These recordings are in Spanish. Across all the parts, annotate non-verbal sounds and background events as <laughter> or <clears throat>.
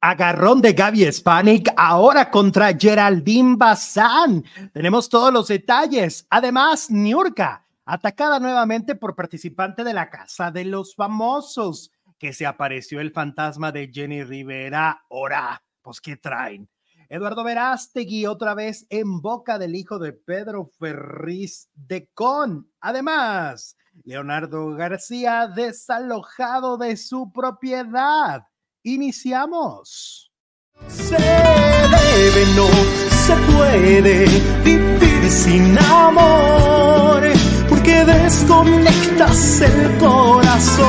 Agarrón de Gaby Spanik ahora contra Geraldine Bazán. Tenemos todos los detalles. Además, Niurka, atacada nuevamente por participante de la Casa de los Famosos, que se apareció el fantasma de Jenny Rivera. Ahora, pues, ¿qué traen? Eduardo Verástegui otra vez en boca del hijo de Pedro Ferriz de Con. Además, Leonardo García desalojado de su propiedad. Iniciamos. Se debe, no se puede vivir sin amor, porque desconectas el corazón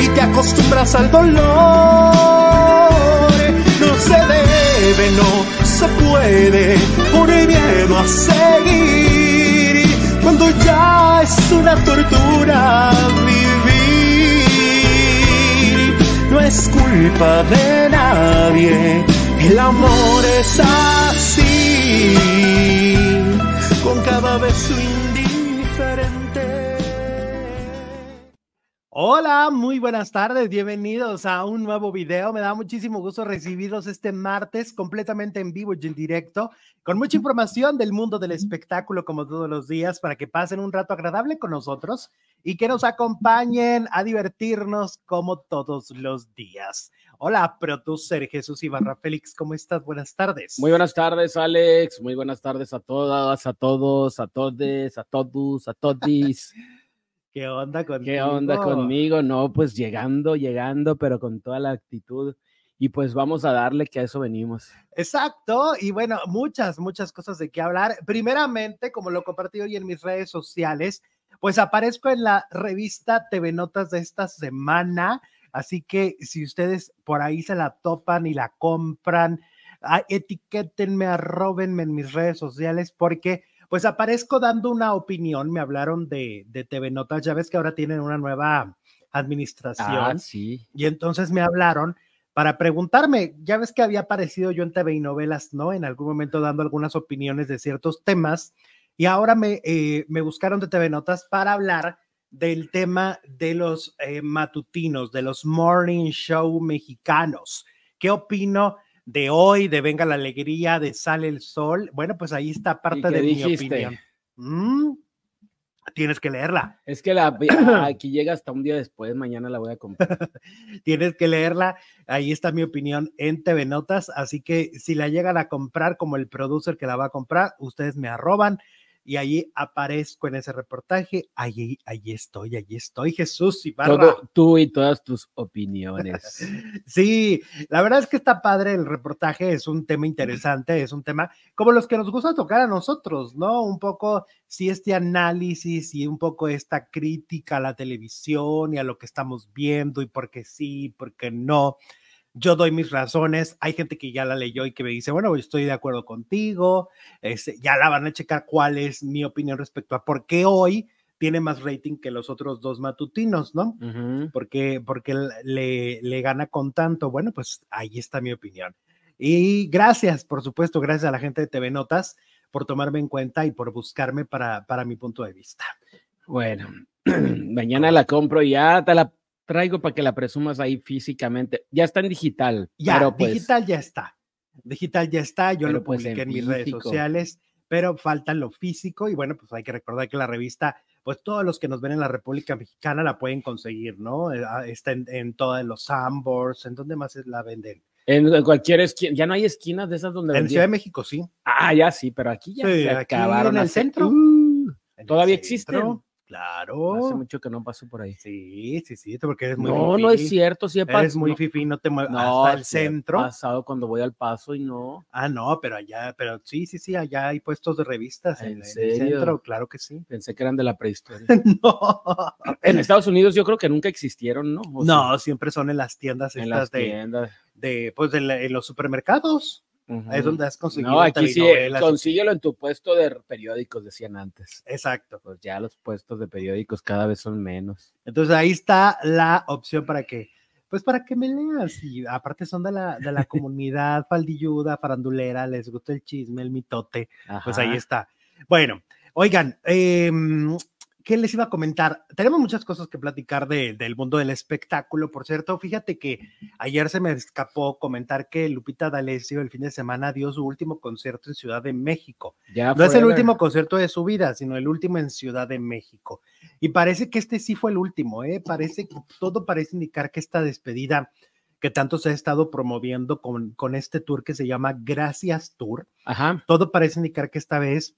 y te acostumbras al dolor. No se debe, no se puede, por miedo a seguir, cuando ya es una tortura no es culpa de nadie, el amor es así, con cada beso Hola, muy buenas tardes, bienvenidos a un nuevo video. Me da muchísimo gusto recibirlos este martes completamente en vivo y en directo, con mucha información del mundo del espectáculo como todos los días, para que pasen un rato agradable con nosotros y que nos acompañen a divertirnos como todos los días. Hola, producer Jesús Ibarra Félix, ¿cómo estás? Buenas tardes. Muy buenas tardes, Alex. Muy buenas tardes a todas, a todos, a todes, a todos, a todis. ¿Qué onda conmigo? ¿Qué onda conmigo? No, pues llegando, llegando, pero con toda la actitud. Y pues vamos a darle que a eso venimos. Exacto. Y bueno, muchas, muchas cosas de qué hablar. Primeramente, como lo compartí hoy en mis redes sociales, pues aparezco en la revista TV Notas de esta semana. Así que si ustedes por ahí se la topan y la compran, ah, etiquétenme, arrobenme en mis redes sociales porque pues aparezco dando una opinión. Me hablaron de, de TV Notas, ya ves que ahora tienen una nueva administración. Ah, sí. Y entonces me hablaron para preguntarme, ya ves que había aparecido yo en TV y novelas, ¿no? En algún momento dando algunas opiniones de ciertos temas y ahora me, eh, me buscaron de TV Notas para hablar del tema de los eh, matutinos, de los morning show mexicanos. ¿Qué opino de hoy, de Venga la Alegría, de Sale el Sol? Bueno, pues ahí está parte de mi opinión. Mm, tienes que leerla. Es que la <clears throat> aquí llega hasta un día después, mañana la voy a comprar. <laughs> tienes que leerla, ahí está mi opinión en TV Notas, así que si la llegan a comprar como el producer que la va a comprar, ustedes me arroban y allí aparezco en ese reportaje. Allí, allí estoy, allí estoy, Jesús y Todo, tú y todas tus opiniones. <laughs> sí, la verdad es que está padre el reportaje, es un tema interesante, es un tema como los que nos gusta tocar a nosotros, ¿no? Un poco, sí, este análisis y un poco esta crítica a la televisión y a lo que estamos viendo y por qué sí, por qué no yo doy mis razones, hay gente que ya la leyó y que me dice, bueno, estoy de acuerdo contigo, este, ya la van a checar cuál es mi opinión respecto a por qué hoy tiene más rating que los otros dos matutinos, ¿no? porque, porque le, le gana con tanto, bueno, pues ahí está mi opinión. Y gracias, por supuesto, gracias a la gente de TV Notas por tomarme en cuenta y por buscarme para, para mi punto de vista. Bueno, <clears throat> mañana la compro y ya te la traigo para que la presumas ahí físicamente. Ya está en digital. Ya, pues digital ya está. Digital ya está, yo lo pues publiqué en, mis redes sociales, pero falta lo físico y bueno, pues hay que recordar que la revista, pues todos los que nos ven en la República Mexicana la pueden conseguir, ¿no? Eh, ah, está en, todos los Sambors, ¿en dónde más la venden? En, cualquier esquina, ya no hay esquinas de esas donde En Ciudad de México, sí. Ah, ya sí, pero aquí ya se acabaron. En el centro. Uh, todavía existen. Claro. Hace mucho que no paso por ahí. Sí, sí, sí, porque eres muy No, no es cierto, sí Eres muy fifi, no te mueves no, hasta el centro. He pasado cuando voy al paso y no. Ah, no, pero allá, pero sí, sí, sí, allá hay puestos de revistas en, el centro, claro que sí. Pensé que eran de la prehistoria. <laughs> no. En Estados Unidos yo creo que nunca existieron, ¿no? no, siempre son en las tiendas en estas las tiendas. de, pues en los supermercados. Es donde has conseguido. No, aquí sí, consíguelo en tu puesto de periódicos, decían antes. Exacto. Pues ya los puestos de periódicos cada vez son menos. Entonces ahí está la opción para que, pues para que me leas. Y aparte son de la, de la <laughs> comunidad faldilluda, farandulera, les gusta el chisme, el mitote. Pues ahí está. Bueno, oigan, eh, ¿qué les iba a comentar? Tenemos muchas cosas que platicar de, del mundo del espectáculo. Por cierto, fíjate que ayer se me escapó comentar que Lupita D'Alessio el fin de semana dio su último concierto en Ciudad de México. Ya No es el último concierto de su vida, sino el último en Ciudad de México. Y parece que este sí fue el último, ¿eh? Parece que todo parece indicar que esta despedida que tanto se ha estado promoviendo con, con este tour que se llama Gracias Tour, Ajá. todo parece indicar que esta vez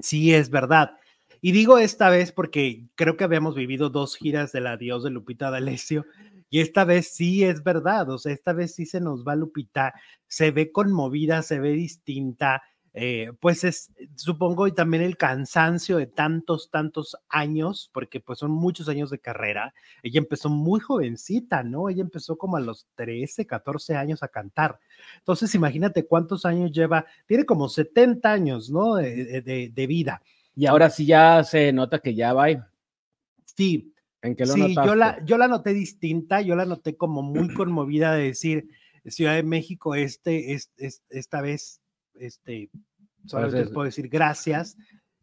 sí es verdad. Y digo esta vez porque creo que habíamos vivido dos giras del adiós de Lupita D'Alessio y esta vez sí es verdad, o sea, esta vez sí se nos va Lupita, se ve conmovida, se ve distinta, eh, pues es, supongo, y también el cansancio de tantos, tantos años, porque pues son muchos años de carrera. Ella empezó muy jovencita, ¿no? Ella empezó como a los 13, 14 años a cantar. Entonces, imagínate cuántos años lleva, tiene como 70 años, ¿no? De, de- de vida. Y ahora sí ya se nota que ya va. Sí, ¿En qué lo sí, yo la, yo la noté distinta, yo la noté como muy conmovida de decir, Ciudad de México, este, es, es- esta vez, este, solamente les puedo decir gracias.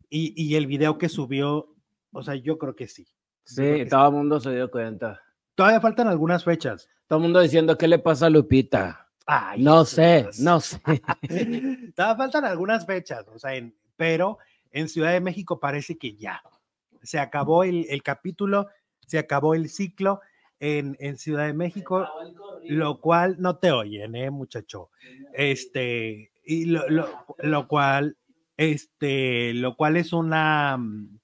Y, y el video que subió, o sea, yo creo que sí. Sí, que todo el mundo se dio cuenta. Todavía faltan algunas fechas. Todo el mundo diciendo, ¿qué le pasa a Lupita? Ay, No sé, no sé. <laughs> Todavía faltan algunas fechas, o sea, en- pero en Ciudad de México parece que ya se acabó el, capítulo, se acabó el ciclo en, en Ciudad de México, lo cual no te oyen, eh, muchacho. Este, y lo, lo, lo cual, este, lo cual es una, mm,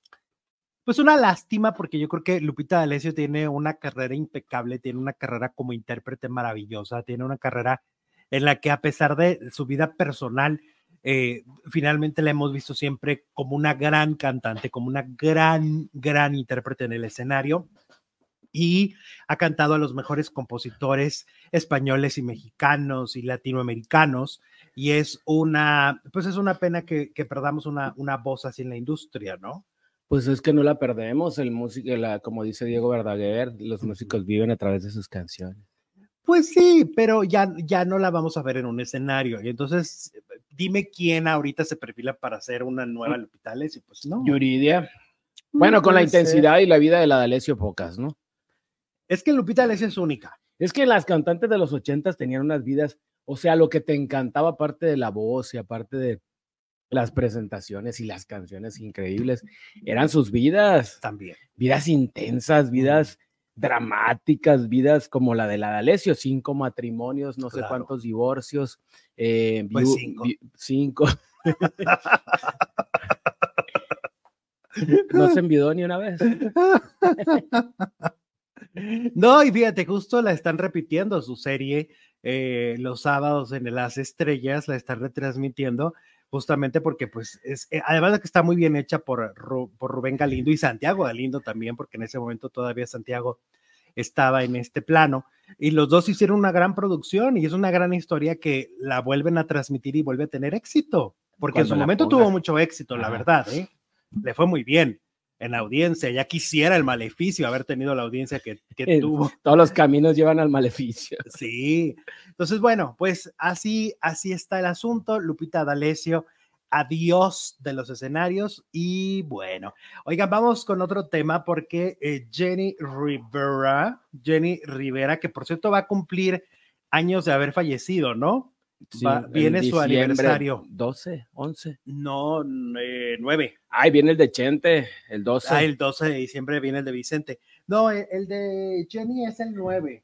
pues una lástima, porque yo creo que Lupita D'Alessio tiene una carrera impecable, tiene una carrera como intérprete maravillosa, tiene una carrera en la que a pesar de su vida personal, eh, finalmente la hemos visto siempre como una gran cantante, como una gran, gran intérprete en el escenario y ha cantado a los mejores compositores españoles y mexicanos y latinoamericanos y es una, pues es una pena que, que perdamos una, una voz así en la industria, ¿no? Pues es que no la perdemos, el músico, la, como dice Diego Verdaguer, los músicos viven a través de sus canciones. Pues sí, pero ya, ya no la vamos a ver en un escenario. Y entonces, dime quién ahorita se perfila para hacer una nueva Lupita D'Alessio. Pues no. Yuridia. Bueno, con la ser. intensidad y la vida de la D'Alessio pocas, ¿no? Es que Lupita es única. Es que las cantantes de los ochentas tenían unas vidas, o sea, lo que te encantaba aparte de la voz y aparte de las presentaciones y las canciones increíbles, eran sus vidas, También. vidas intensas, vidas dramáticas, vidas como la de la D'Alessio, cinco matrimonios, no sé cuántos divorcios, eh, Pues cinco. cinco. <laughs> no se enviudó ni una vez. No, y fíjate, justo la están repitiendo su serie eh, los sábados en Las Estrellas, la están retransmitiendo justamente porque pues es, eh, además de que está muy bien hecha por, por Rubén Galindo y Santiago Galindo también, porque en ese momento todavía Santiago estaba en este plano, y los dos hicieron una gran producción y es una gran historia que la vuelven a transmitir y vuelve a tener éxito, porque en su momento tuvo mucho éxito, la Ajá. verdad, ¿eh? le fue muy bien en audiencia, ya quisiera el maleficio haber tenido la audiencia que, que Eh, tuvo. Todos los caminos llevan al maleficio. <laughs> Sí. Entonces, bueno, pues así, así está el asunto. Lupita D'Alessio, adiós de los escenarios. Y bueno, oigan, vamos con otro tema porque eh, Jenny Rivera, Jenny Rivera, que por cierto va a cumplir años de haber fallecido, ¿no? Va- en viene su aniversario. 12, 11. No, eh, nueve. Ay, viene el de Chente, el 12. Ah, el 12 de diciembre viene el de Vicente. No, el, el de Jenny es el 9.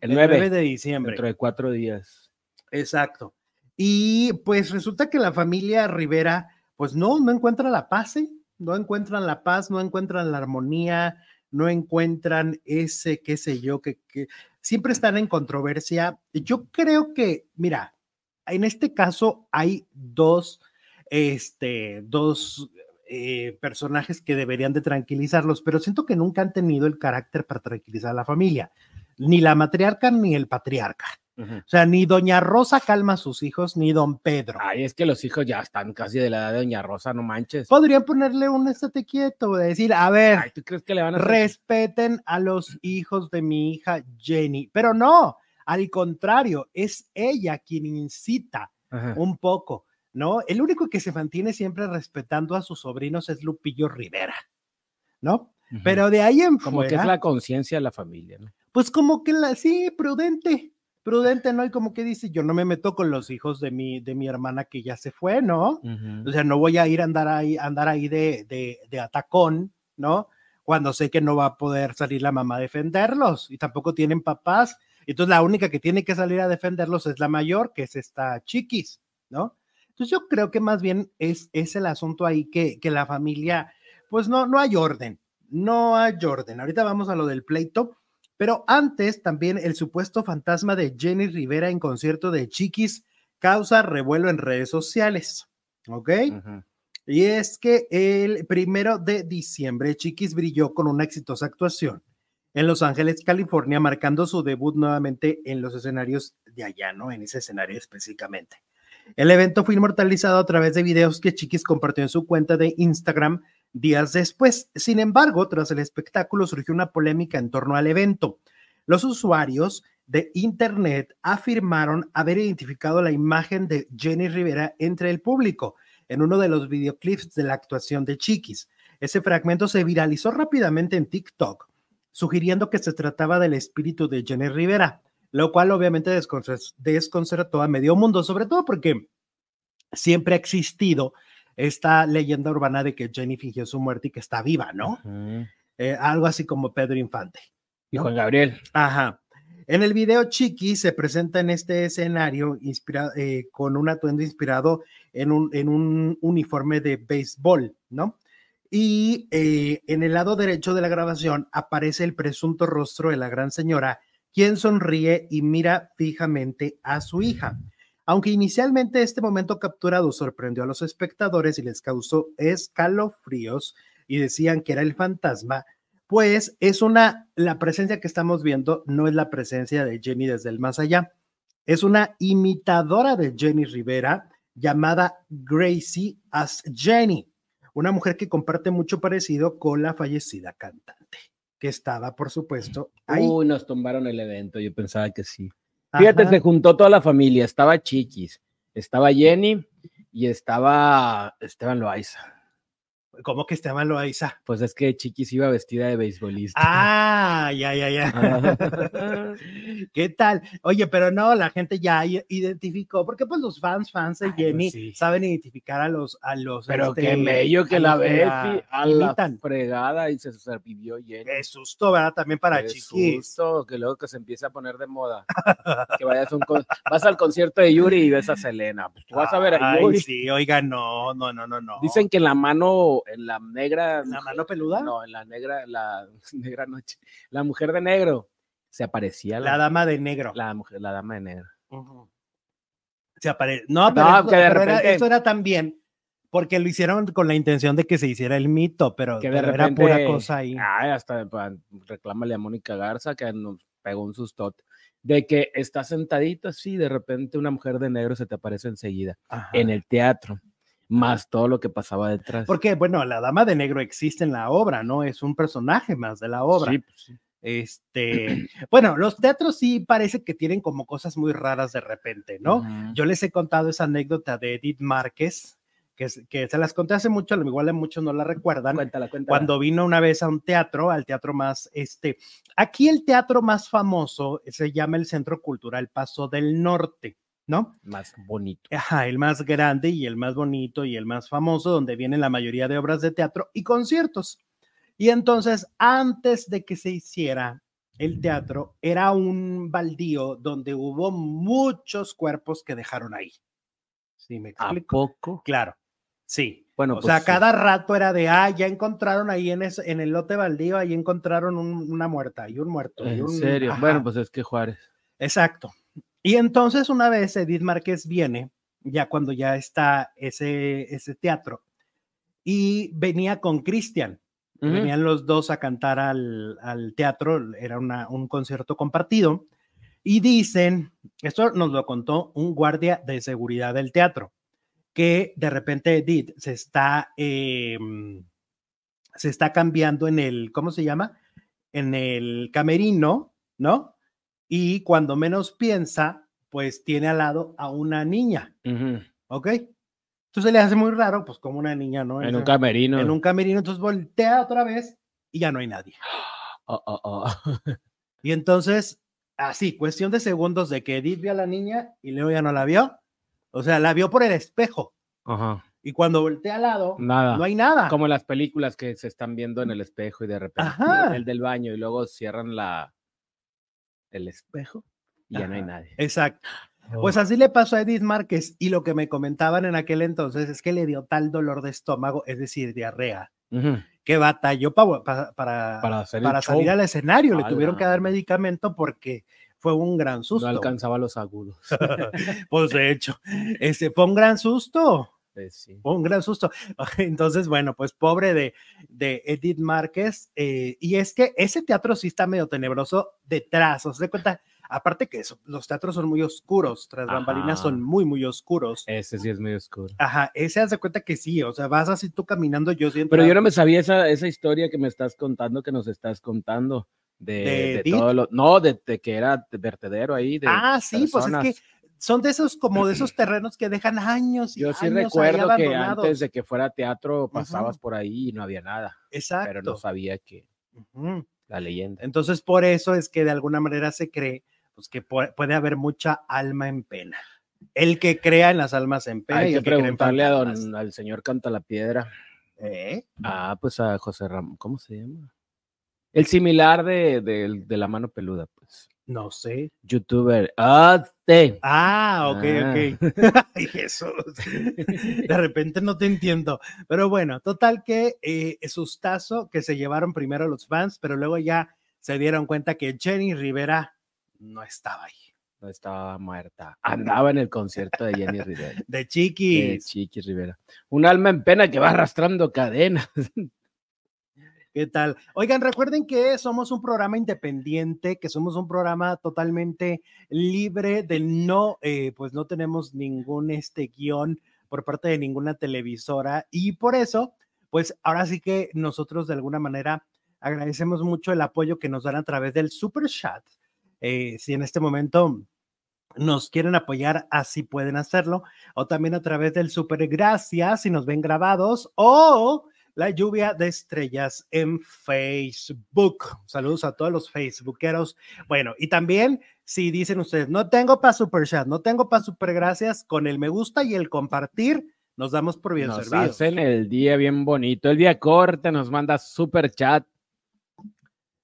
el 9, de diciembre. dentro de cuatro días. Exacto. Y pues resulta que la familia Rivera, pues no, no encuentra la paz, ¿eh? no encuentran la paz, no encuentran la armonía, no encuentran ese, qué sé yo, que, que siempre están en controversia. Yo creo que, mira, en este caso hay dos, este, dos eh, personajes que deberían de tranquilizarlos, pero siento que nunca han tenido el carácter para tranquilizar a la familia, ni la matriarca ni el patriarca. O sea, ni Doña Rosa calma a sus hijos, ni Don Pedro. Ay, es que los hijos ya están casi de la edad de Doña Rosa, no manches. Podrían ponerle un estate quieto, de decir, a ver, Ay, ¿tú crees que le van a respeten a los hijos de mi hija Jenny. Pero no, al contrario, es ella quien incita Ajá. un poco, ¿no? El único que se mantiene siempre respetando a sus sobrinos es Lupillo Rivera. ¿no? Pero de ahí en Como que es la conciencia de la familia, ¿no? Pues como que la, sí, prudente, prudente, ¿no? Y como que dice, yo no me meto con los hijos de mi, de mi hermana que ya se fue, ¿no? O sea, no voy a ir a andar ahí, andar ahí de, de, de atacón, ¿no? Cuando sé que no va a poder salir la mamá a defenderlos y tampoco tienen papás. Entonces la única que tiene que salir a defenderlos es la mayor, que es esta chiquis, ¿no? Entonces yo creo que más bien es, es el asunto ahí que, que la familia, pues no, no hay orden, no hay orden. Ahorita vamos a lo del pleito, pero antes también el supuesto fantasma de Jenny Rivera en concierto de Chiquis causa revuelo en redes sociales, ¿ok? Y es que el primero de diciembre Chiquis brilló con una exitosa actuación en Los Ángeles, California, marcando su debut nuevamente en los escenarios de allá, ¿no? En ese escenario específicamente. El evento fue inmortalizado a través de videos que Chiquis compartió en su cuenta de Instagram días después. Sin embargo, tras el espectáculo surgió una polémica en torno al evento. Los usuarios de Internet afirmaron haber identificado la imagen de Jenny Rivera entre el público en uno de los videoclips de la actuación de Chiquis. Ese fragmento se viralizó rápidamente en TikTok, sugiriendo que se trataba del espíritu de Jenny Rivera lo cual obviamente desconcertó a medio mundo, sobre todo porque siempre ha existido esta leyenda urbana de que Jenny fingió su muerte y que está viva, ¿no? Eh, algo así como Pedro Infante. Y Juan Gabriel. Ajá. En el video, Chiqui se presenta en este escenario inspirado, eh, con un atuendo inspirado en un, en un uniforme de béisbol, ¿no? Y eh, en el lado derecho de la grabación aparece el presunto rostro de la gran señora quien sonríe y mira fijamente a su hija. Aunque inicialmente este momento capturado sorprendió a los espectadores y les causó escalofríos y decían que era el fantasma, pues es una, la presencia que estamos viendo no es la presencia de Jenny desde el más allá, es una imitadora de Jenny Rivera llamada Gracie as Jenny, una mujer que comparte mucho parecido con la fallecida cantante que estaba, por supuesto, ahí. Uy, nos tumbaron el evento, yo pensaba que sí. Fíjate, se juntó toda la familia, estaba Chiquis, estaba Jenny y estaba Esteban Loaiza. ¿Cómo que Esteban Loaiza? Pues es que Chiquis iba vestida de beisbolista. Ah, ya, ya, ya. ¿Qué tal? Oye, pero no, la gente ya identificó, porque pues los fans, fans de Jenny saben identificar a los, a los. Pero este, qué bello que la ve a la fregada y se sobrevivió Jenny. Qué susto, ¿verdad? También para qué Chiquis. Susto, que luego que se empieza a poner de moda. que vayas un vas al concierto de Yuri y ves a Selena. Pues tú vas a ver a Yuri. sí, oiga, no, no, no, no, no. Dicen que la mano en la negra. ¿La mano peluda? No, en la negra, la <laughs> negra noche. La mujer de negro se aparecía. La, dama de negro. La mujer, la dama de negro. Se aparece. No, pero, que de repente... era, también porque lo hicieron con la intención de que se hiciera el mito, pero, que de repente, era pura cosa ahí. Ay, hasta reclámale a Mónica Garza que nos pegó un susto de que está sentadito así, de repente una mujer de negro se te aparece enseguida en el teatro más todo lo que pasaba detrás. Porque, bueno, la dama de negro existe en la obra, ¿no? Es un personaje más de la obra. Sí, pues sí. Este, <clears throat> bueno, los teatros sí parece que tienen como cosas muy raras de repente, ¿no? Yo les he contado esa anécdota de Edith Márquez, que, que, se las conté hace mucho, igual muchos no la recuerdan. Cuéntala, cuéntala. Cuando vino una vez a un teatro, al teatro más, este, aquí el teatro más famoso se llama el Centro Cultural Paso del Norte. ¿No? Más bonito. Ajá, el más grande y el más bonito y el más famoso, donde vienen la mayoría de obras de teatro y conciertos. Y entonces, antes de que se hiciera el teatro, era un baldío donde hubo muchos cuerpos que dejaron ahí. ¿Sí me explico? ¿A poco? Claro, sí. Bueno, o sea, pues cada rato era de, ah, ya encontraron ahí en, ese, en el lote baldío, ahí encontraron una muerta y un muerto. ¿En serio? Bueno, pues es que Juárez. Exacto. Y entonces una vez Edith Márquez viene, ya cuando ya está ese, ese teatro, y venía con Cristian. Venían los dos a cantar al, al teatro, era una, un concierto compartido, y dicen, esto nos lo contó un guardia de seguridad del teatro, que de repente Edith se está, em, se está cambiando en el, ¿cómo se llama? En el camerino, ¿no? Y cuando menos piensa, pues tiene al lado a una niña. ¿Ok? Entonces le hace muy raro, pues como una niña, ¿no? En un camerino. En un camerino, entonces voltea otra vez y ya no hay nadie. <gasps> Oh, oh, oh. Y entonces, así, cuestión de segundos de que Edith vio a la niña y luego ya no la vio. O sea, la vio por el espejo. Ajá. Y cuando voltea al lado, Nada. no hay nada. Como en las películas que se están viendo en el espejo y de repente Ajá. el del baño y luego cierran la el espejo y ya no hay nadie. Exacto. Pues así le pasó a Edith Márquez y lo que me comentaban en aquel entonces es que le dio tal dolor de estómago, es decir, diarrea, Ujú. que batalló pa- pa- para, Para hacer para show. salir al escenario. Le tuvieron que dar medicamento porque fue un gran susto. No alcanzaba los agudos. <laughs> pues de hecho, ese fue un gran susto. Pues sí. Un gran susto. <laughs> Entonces, bueno, pues pobre de, de Edith Márquez. eh, y es que ese teatro sí está medio tenebroso detrás. ¿Os de cuenta? Aparte que eso, los teatros son muy oscuros, tras bambalinas son muy, muy oscuros. Ese sí es muy oscuro. Ajá, ese hace cuenta que sí, o sea, vas así tú caminando, yo siento. Pero yo no me sabía esa, esa historia que me estás contando, que nos estás contando. De, ¿De de todo lo. No, de, de que era de vertedero ahí. De Ah, sí, pues es personas. que son de esos, como de esos <clears throat> terrenos que dejan años. Y Yo sí años ahí recuerdo que antes de que fuera teatro pasabas por ahí y no había nada. Exacto. Pero no sabía que la leyenda. Entonces, por eso es que de alguna manera se cree pues, que pu- puede haber mucha alma en pena. El que crea en las almas en pena Hay y que que preguntarle a don, al señor Canta la Piedra. ¿Eh? Ah, pues a José Ramón, ¿cómo se llama? El similar de, de- de la mano peluda. No sé. Youtuber. Ah, te. Ah, ok, Ah. ok. <laughs> <laughs> Ay, Jesús. <laughs> De repente no te entiendo. Pero bueno, total que eh, sustazo que se llevaron primero los fans, pero luego ya se dieron cuenta que Jenny Rivera no estaba ahí. No estaba muerta. Andaba en el concierto de Jenny Rivera. De de chiquis. Chiqui Rivera. Un alma en pena que va arrastrando cadenas. ¿Qué tal? Oigan, recuerden que somos un programa independiente, que somos un programa totalmente libre de no, eh, pues no tenemos ningún este guion por parte de ninguna televisora y por eso, pues ahora sí que nosotros de alguna manera agradecemos mucho el apoyo que nos dan a través del Super Chat. Eh, si en este momento nos quieren apoyar, así pueden hacerlo, o también a través del Super Gracias, si nos ven grabados, o la lluvia de estrellas en Facebook. Saludos a todos los Facebookeros. Bueno, y también si dicen ustedes, no tengo para Super Chat, no tengo para Super Gracias, con el me gusta y el compartir, nos damos por bien Nos servidos. hacen el día bien bonito. El día corte nos manda super chat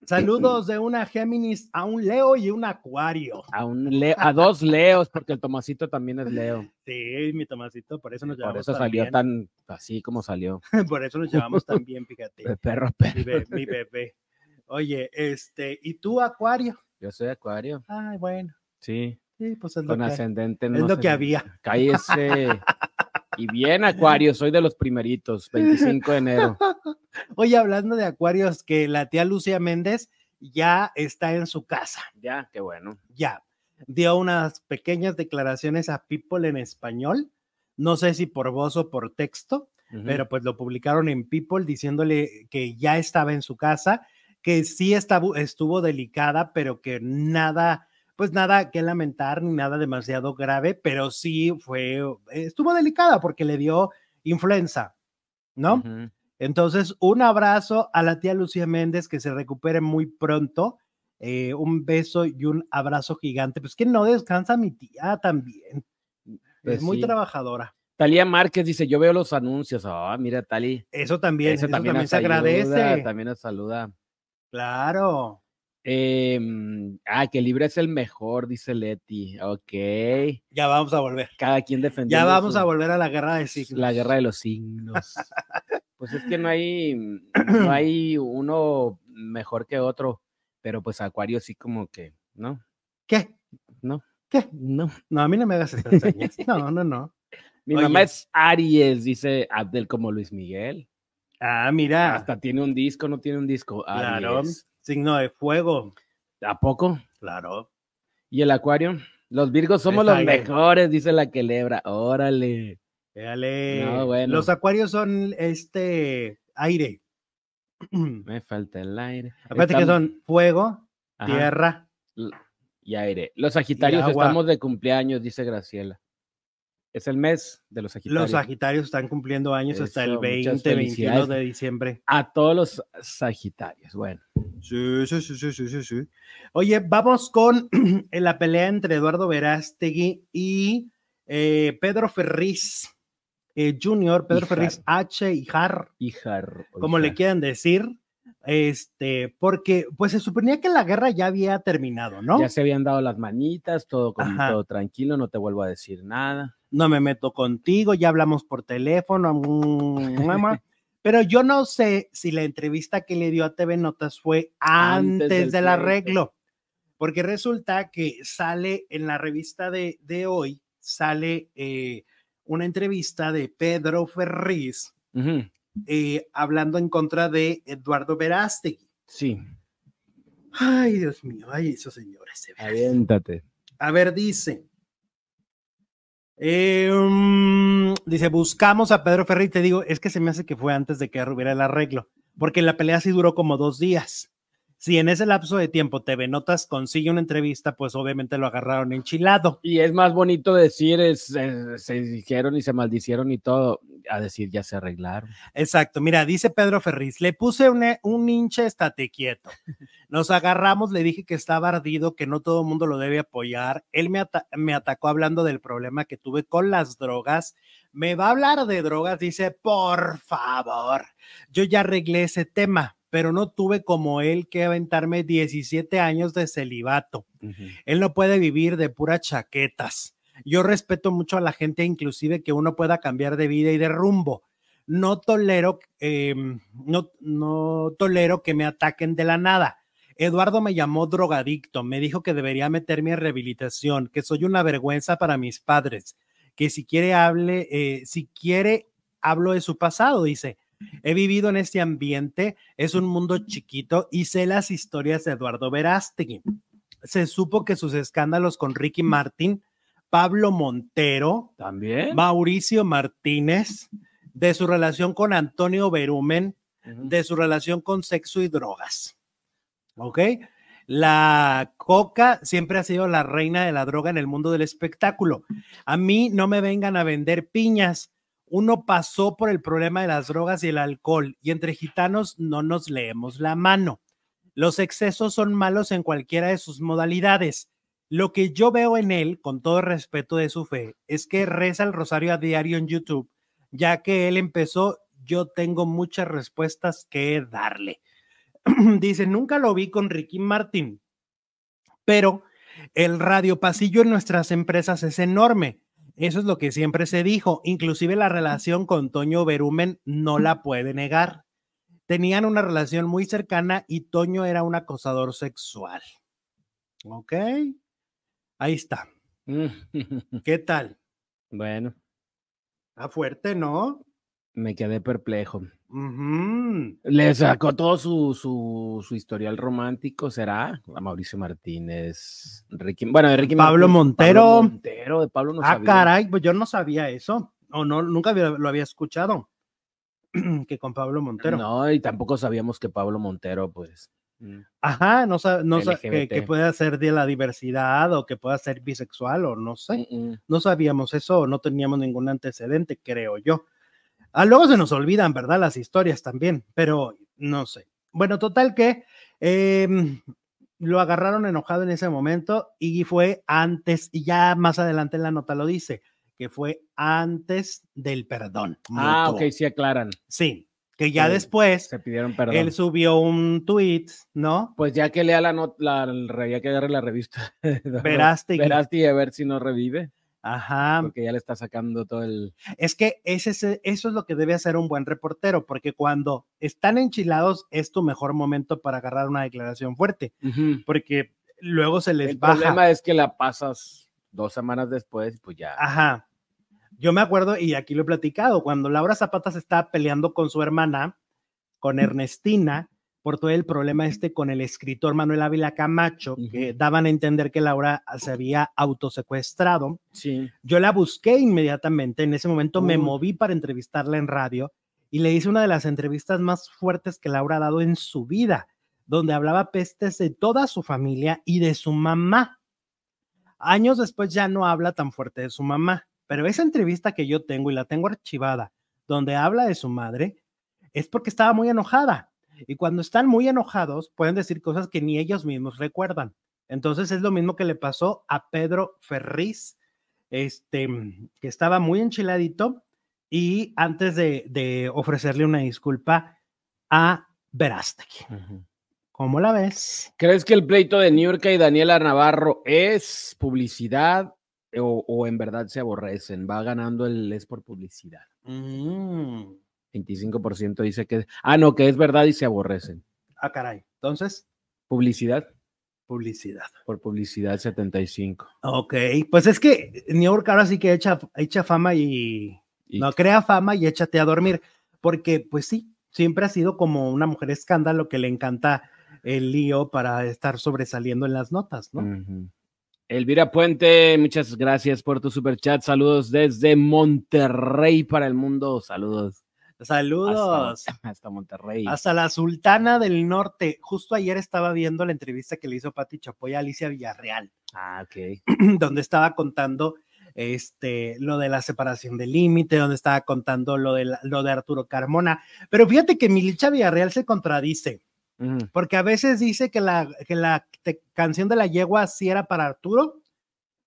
Saludos de una Géminis a un Leo y un Acuario. a, un Leo- a dos Leos, porque el Tomasito también es Leo. Sí, mi Tomasito, por eso nos Por llevamos eso tan salió bien. tan así como salió. <laughs> Por eso nos llevamos tan bien, fíjate. <laughs> Perro Mi, perro. be- mi bebé. Oye, este, ¿y tú, Acuario? Yo soy Acuario. Ay, bueno, Sí, sí, pues es lo con que ascendente. Es no lo sé. que había. Cállese. Y bien, Acuario, soy de los primeritos, 25 de enero. <laughs> Oye, hablando de acuarios, que la tía Lucia Méndez ya está en su casa, Ya, qué bueno. ya. Dio unas pequeñas declaraciones a People en español, no sé si por voz o por texto, pero pues lo publicaron en People diciéndole que ya estaba en su casa, que sí estaba, estuvo delicada, pero que nada, pues nada que lamentar ni nada demasiado grave, pero sí fue, estuvo delicada porque le dio influenza, ¿no? Entonces, un abrazo a la tía Lucía Méndez, que se recupere muy pronto. eh, un beso y un abrazo gigante. Pues que no descansa mi tía también. Pues es muy sí. trabajadora. Talía Márquez dice, yo veo los anuncios. Ah, mira, Tali. Eso también, Eso eso también, se ayuda, agradece. También nos saluda. Claro. Em, ah, que libre es el mejor, dice Leti. Ok. Ya vamos a volver. Cada quien defendiendo. Ya vamos su- a volver a la guerra de signos. La guerra de los signos. pues es que no hay, no <clears throat> hay uno mejor que otro, pero pues Acuario sí como que, ¿no? ¿Qué? No. ¿Qué? No. No, a mí no me hagas estas señas. <laughs> No, no, no. Mi Oye. mamá es Aries, dice Abdel como Luis Miguel. Ah, mira. Hasta tiene un disco, no tiene un disco. Claro. Signo de fuego. ¿A poco? Claro. ¿Y el Acuario? Los Virgos somos los mejores, dice la que lebra. Órale. Véale. No, bueno. Los acuarios son este aire. <clears throat> Me falta el aire. Aparte que son fuego, Ajá. tierra. y aire. Los Sagitarios estamos de cumpleaños, dice Graciela. Es el mes de los Sagitarios. Los Sagitarios están cumpliendo años hasta el Eso, muchas 20, 21 felicidades. de diciembre. A todos los Sagitarios. Bueno, Sí, sí, sí, sí, sí, sí, sí. Oye, vamos con <clears throat> la pelea entre Eduardo Verástegui y eh, Pedro Ferriz eh, Jr., Pedro Hijar. Ferriz H. Hijar, hija. como le quieran decir, este, porque pues se suponía que la guerra ya había terminado, ¿no? Ya se habían dado las manitas, todo, con, todo tranquilo, no te vuelvo a decir nada. No me meto contigo, ya hablamos por teléfono, mm, mamá. pero yo no sé si la entrevista que le dio a TV Notas fue antes, Antes del arreglo, porque resulta que sale en la revista de, de hoy, sale eh, una entrevista de Pedro Ferriz eh, hablando en contra de Eduardo Verástegui. Sí, Ay, Dios mío, ay, esos señores. aviéntate. A ver, dice. Mm, dice, buscamos a Pedro Ferri te digo, es que se me hace que fue antes de que hubiera el arreglo, porque la pelea sí duró como dos días. Si en ese lapso de tiempo TV Notas consigue una entrevista, pues obviamente lo agarraron enchilado. Y es más bonito decir, es, eh, se dijeron y se maldicieron y todo, a decir ya se arreglaron. Exacto, mira, dice Pedro Ferriz, le puse un, un hinche, estate quieto. Nos agarramos, le dije que estaba ardido, que no todo el mundo lo debe apoyar. Él me, ata- me atacó hablando del problema que tuve con las drogas. Me va a hablar de drogas, dice, por favor. Yo ya arreglé ese tema, pero no tuve como él que aventarme 17 años de celibato. Él no puede vivir de puras chaquetas. Yo respeto mucho a la gente, inclusive que uno pueda cambiar de vida y de rumbo. No tolero, eh, no, no tolero que me ataquen de la nada. Eduardo me llamó drogadicto, me dijo que debería meterme en rehabilitación, que soy una vergüenza para mis padres, que si quiere hable, eh, si quiere hablo de su pasado, dice. He vivido en este ambiente, es un mundo chiquito y sé las historias de Eduardo Verástegui. Se supo que sus escándalos con Ricky Martin, Pablo Montero, ¿También? Mauricio Martínez, de su relación con Antonio Berumen, de su relación con sexo y drogas. ¿Ok? La coca siempre ha sido la reina de la droga en el mundo del espectáculo. A mí no me vengan a vender piñas. Uno pasó por el problema de las drogas y el alcohol y entre gitanos no nos leemos la mano. Los excesos son malos en cualquiera de sus modalidades. Lo que yo veo en él, con todo respeto de su fe, es que reza el rosario a diario en YouTube, ya que él empezó, yo tengo muchas respuestas que darle. <clears throat> Dice, nunca lo vi con Ricky Martin, pero el radio pasillo en nuestras empresas es enorme. Eso es lo que siempre se dijo. Inclusive la relación con Toño Berumen no la puede negar. Tenían una relación muy cercana y Toño era un acosador sexual. Ok. Ahí está. <laughs> ¿Qué tal? Bueno, Está fuerte, ¿no? me quedé perplejo. Le sacó todo su, su, su historial romántico, ¿será? A Mauricio Martínez, Ricky, bueno, de Ricky Pablo Martín- Montero. Pablo Montero, de Pablo no ah, sabía. caray, pues yo no sabía eso. O no, nunca lo había escuchado. <clears throat> que con Pablo Montero. No, y tampoco sabíamos que Pablo Montero, pues. mm, Ajá, no, sa- no sa- que, LGBT. que pueda ser de la diversidad o que pueda ser bisexual o no sé. mm, mm. No sabíamos eso, no teníamos ningún antecedente, creo yo. Ah, luego se nos olvidan, ¿verdad? Las historias también, pero no sé. Bueno, total que em, lo agarraron enojado en ese momento y fue antes, y ya más adelante en la nota lo dice, que fue antes del perdón. Ah, mutuo. ok, sí aclaran. Sí, que ya Sí, después Se pidieron perdón. él subió un tweet, ¿no? Pues ya que lea la nota, la- ya que agarre la revista. Verástegui. Verástegui a ver si no revive, Ajá. porque ya le está sacando todo el. Es que ese, es- eso es lo que debe hacer un buen reportero, porque cuando están enchilados es tu mejor momento para agarrar una declaración fuerte, porque luego se les El baja. problema es que la pasas dos semanas después, pues ya. Ajá. Yo me acuerdo, y aquí lo he platicado, cuando Laura Zapata se estaba peleando con su hermana, con Ernestina, por todo el problema este con el escritor Manuel Ávila Camacho, que daban a entender que Laura se había autosecuestrado. Sí. Yo la busqué inmediatamente, en ese momento me Uy. moví para entrevistarla en radio y le hice una de las entrevistas más fuertes que Laura ha dado en su vida, donde hablaba pestes de toda su familia y de su mamá. Años después ya no habla tan fuerte de su mamá, pero esa entrevista que yo tengo y la tengo archivada, donde habla de su madre, es porque estaba muy enojada. Y cuando están muy enojados, pueden decir cosas que ni ellos mismos recuerdan. Entonces es lo mismo que le pasó a Pedro Ferriz, este, que estaba muy enchiladito y antes de, ofrecerle una disculpa a Verástegui. ¿Cómo la ves? ¿Crees que el pleito de Niurka y Daniela Navarro es publicidad o, en verdad se aborrecen? Va ganando el es por publicidad. 25% mm. dice que. Ah, no, que es verdad y se aborrecen. Ah, caray. Entonces. Publicidad. Publicidad. Por publicidad 75. Ok, pues es que New York ahora sí que echa, echa fama y, no crea fama y échate a dormir, porque pues sí, siempre ha sido como una mujer escándalo que le encanta el lío para estar sobresaliendo en las notas, ¿no? Elvira Puente, muchas gracias por tu super chat. Saludos desde Monterrey para el mundo. Saludos. Saludos. <laughs> Hasta, Monterrey. Hasta la Sultana del Norte. Justo ayer estaba viendo la entrevista que le hizo Pati Chapoy a Alicia Villarreal. Ah, ok. <clears throat> Donde estaba contando este, lo de la separación del límite, donde estaba contando lo de, lo de Arturo Carmona. Pero fíjate que Milicha Villarreal se contradice. Porque a veces dice que la, que la canción de la yegua sí era para Arturo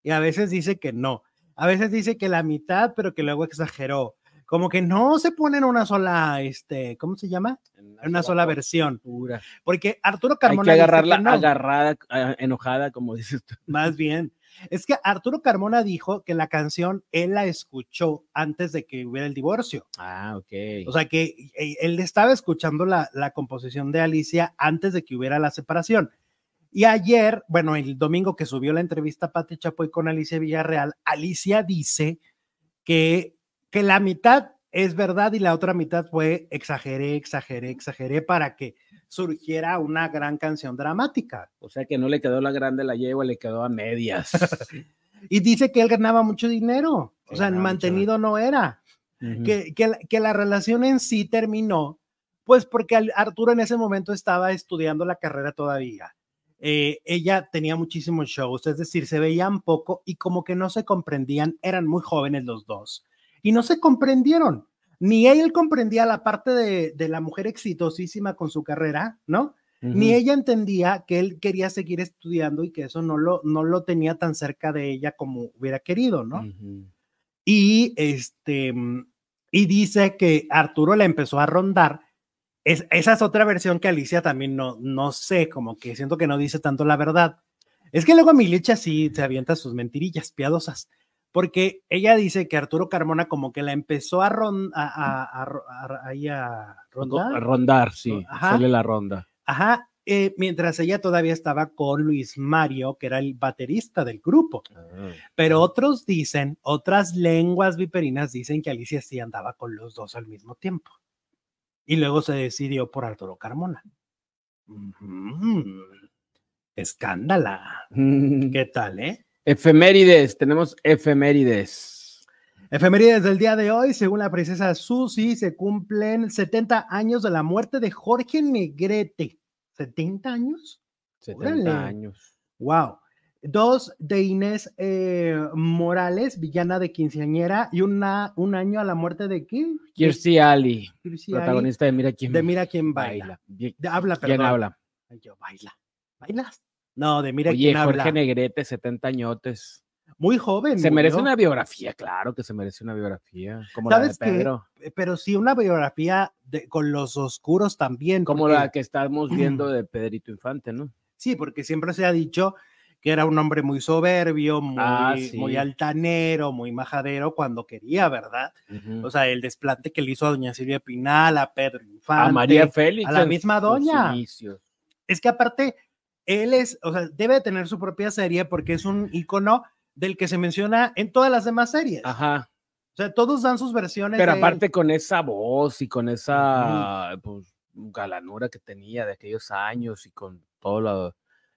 y a veces dice que no. A veces dice que la mitad, pero que luego exageró como que no se pone en una sola, este, ¿cómo se llama? En una, sola versión. Pura. Porque Arturo Carmona. Hay que agarrarla agarrada, ah, enojada, como dices tú. Más bien. Es que Arturo Carmona dijo que la canción él la escuchó antes de que hubiera el divorcio. Ah, ok. O sea que eh, él estaba escuchando la, la composición de Alicia antes de que hubiera la separación. Y ayer, bueno, el domingo que subió la entrevista Pati Chapoy con Alicia Villarreal, Alicia dice que que la mitad es verdad y la otra mitad fue exageré, exageré, exageré para que surgiera una gran canción dramática. O sea que no le quedó la grande la yegua, le quedó a medias. <laughs> y dice que él ganaba mucho dinero, o sea, mantenido no era. que, que, la relación en sí terminó, pues porque Arturo en ese momento estaba estudiando la carrera todavía. Eh, ella tenía muchísimos shows, es decir, se veían poco y como que no se comprendían, eran muy jóvenes los dos y no se comprendieron. Ni él comprendía la parte de, la mujer exitosísima con su carrera, ¿no? Ni ella entendía que él quería seguir estudiando y que eso no lo, no lo tenía tan cerca de ella como hubiera querido, ¿no? Y este, y dice que Arturo le empezó a rondar. Es, esa es otra versión que Alicia también no, no sé, como que siento que no dice tanto la verdad. Es que luego Milicha sí se avienta sus mentirillas piadosas porque ella dice que Arturo Carmona como que la empezó a, a, rondar. A rondar, sí, sale la ronda. Ajá, eh, mientras ella todavía estaba con Luis Mario, que era el baterista del grupo. Ah. Pero otros dicen, otras lenguas viperinas dicen que Alicia sí andaba con los dos al mismo tiempo. Y luego se decidió por Arturo Carmona. Escándala. <laughs> ¿Qué tal, eh? Efemérides, tenemos efemérides. Efemérides del día de hoy, según la princesa Susi, se cumplen 70 años de la muerte de Jorge Negrete. ¿70 años? 70 años. Wow. Dos de Inés eh, Morales, villana de quinceañera, y una, un año a la muerte de quién? Kirstie Ali, protagonista de Mira quién, de Mira quién baila. habla, perdón. ¿Quién habla? yo, baila. ¿Bailas? No, de mira Oye, quién Jorge Negrete, 70 añotes. Muy joven. Se merece una biografía, claro que se merece una biografía, como la de Pedro. Eh, pero sí una biografía de, con los oscuros también. Como la que estamos <clears throat> viendo de Pedrito Infante, ¿no? Sí, porque siempre se ha dicho que era un hombre muy soberbio, muy, ah, muy altanero, muy majadero cuando quería, ¿verdad? O sea, el desplante que le hizo a doña Silvia Pinal, a Pedro Infante, a María Félix, a la misma doña. Es que aparte, él es, o sea, debe tener su propia serie porque es un icono del que se menciona en todas las demás series. Ajá. O sea, todos dan sus versiones. Pero aparte con esa voz y con esa pues, galanura que tenía de aquellos años y con todo lo,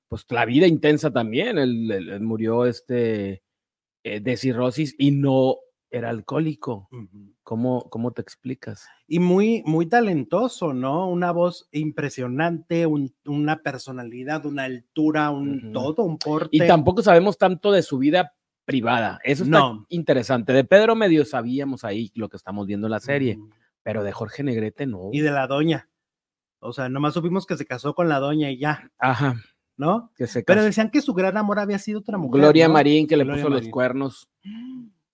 pues la vida intensa también. Él, murió este eh, de cirrosis y no era alcohólico. ¿Cómo, ¿Cómo, te explicas? Y muy, muy talentoso, ¿no? Una voz impresionante, una personalidad, una altura, un todo, un porte. Y tampoco sabemos tanto de su vida privada. Eso está No. interesante. De Pedro medio sabíamos ahí lo que estamos viendo en la serie, pero de Jorge Negrete no. Y de la doña. O sea, nomás supimos que se casó con la doña y ya, Ajá, ¿no? que se Pero decían que su gran amor había sido otra mujer. Gloria ¿no? Marín que le puso los cuernos.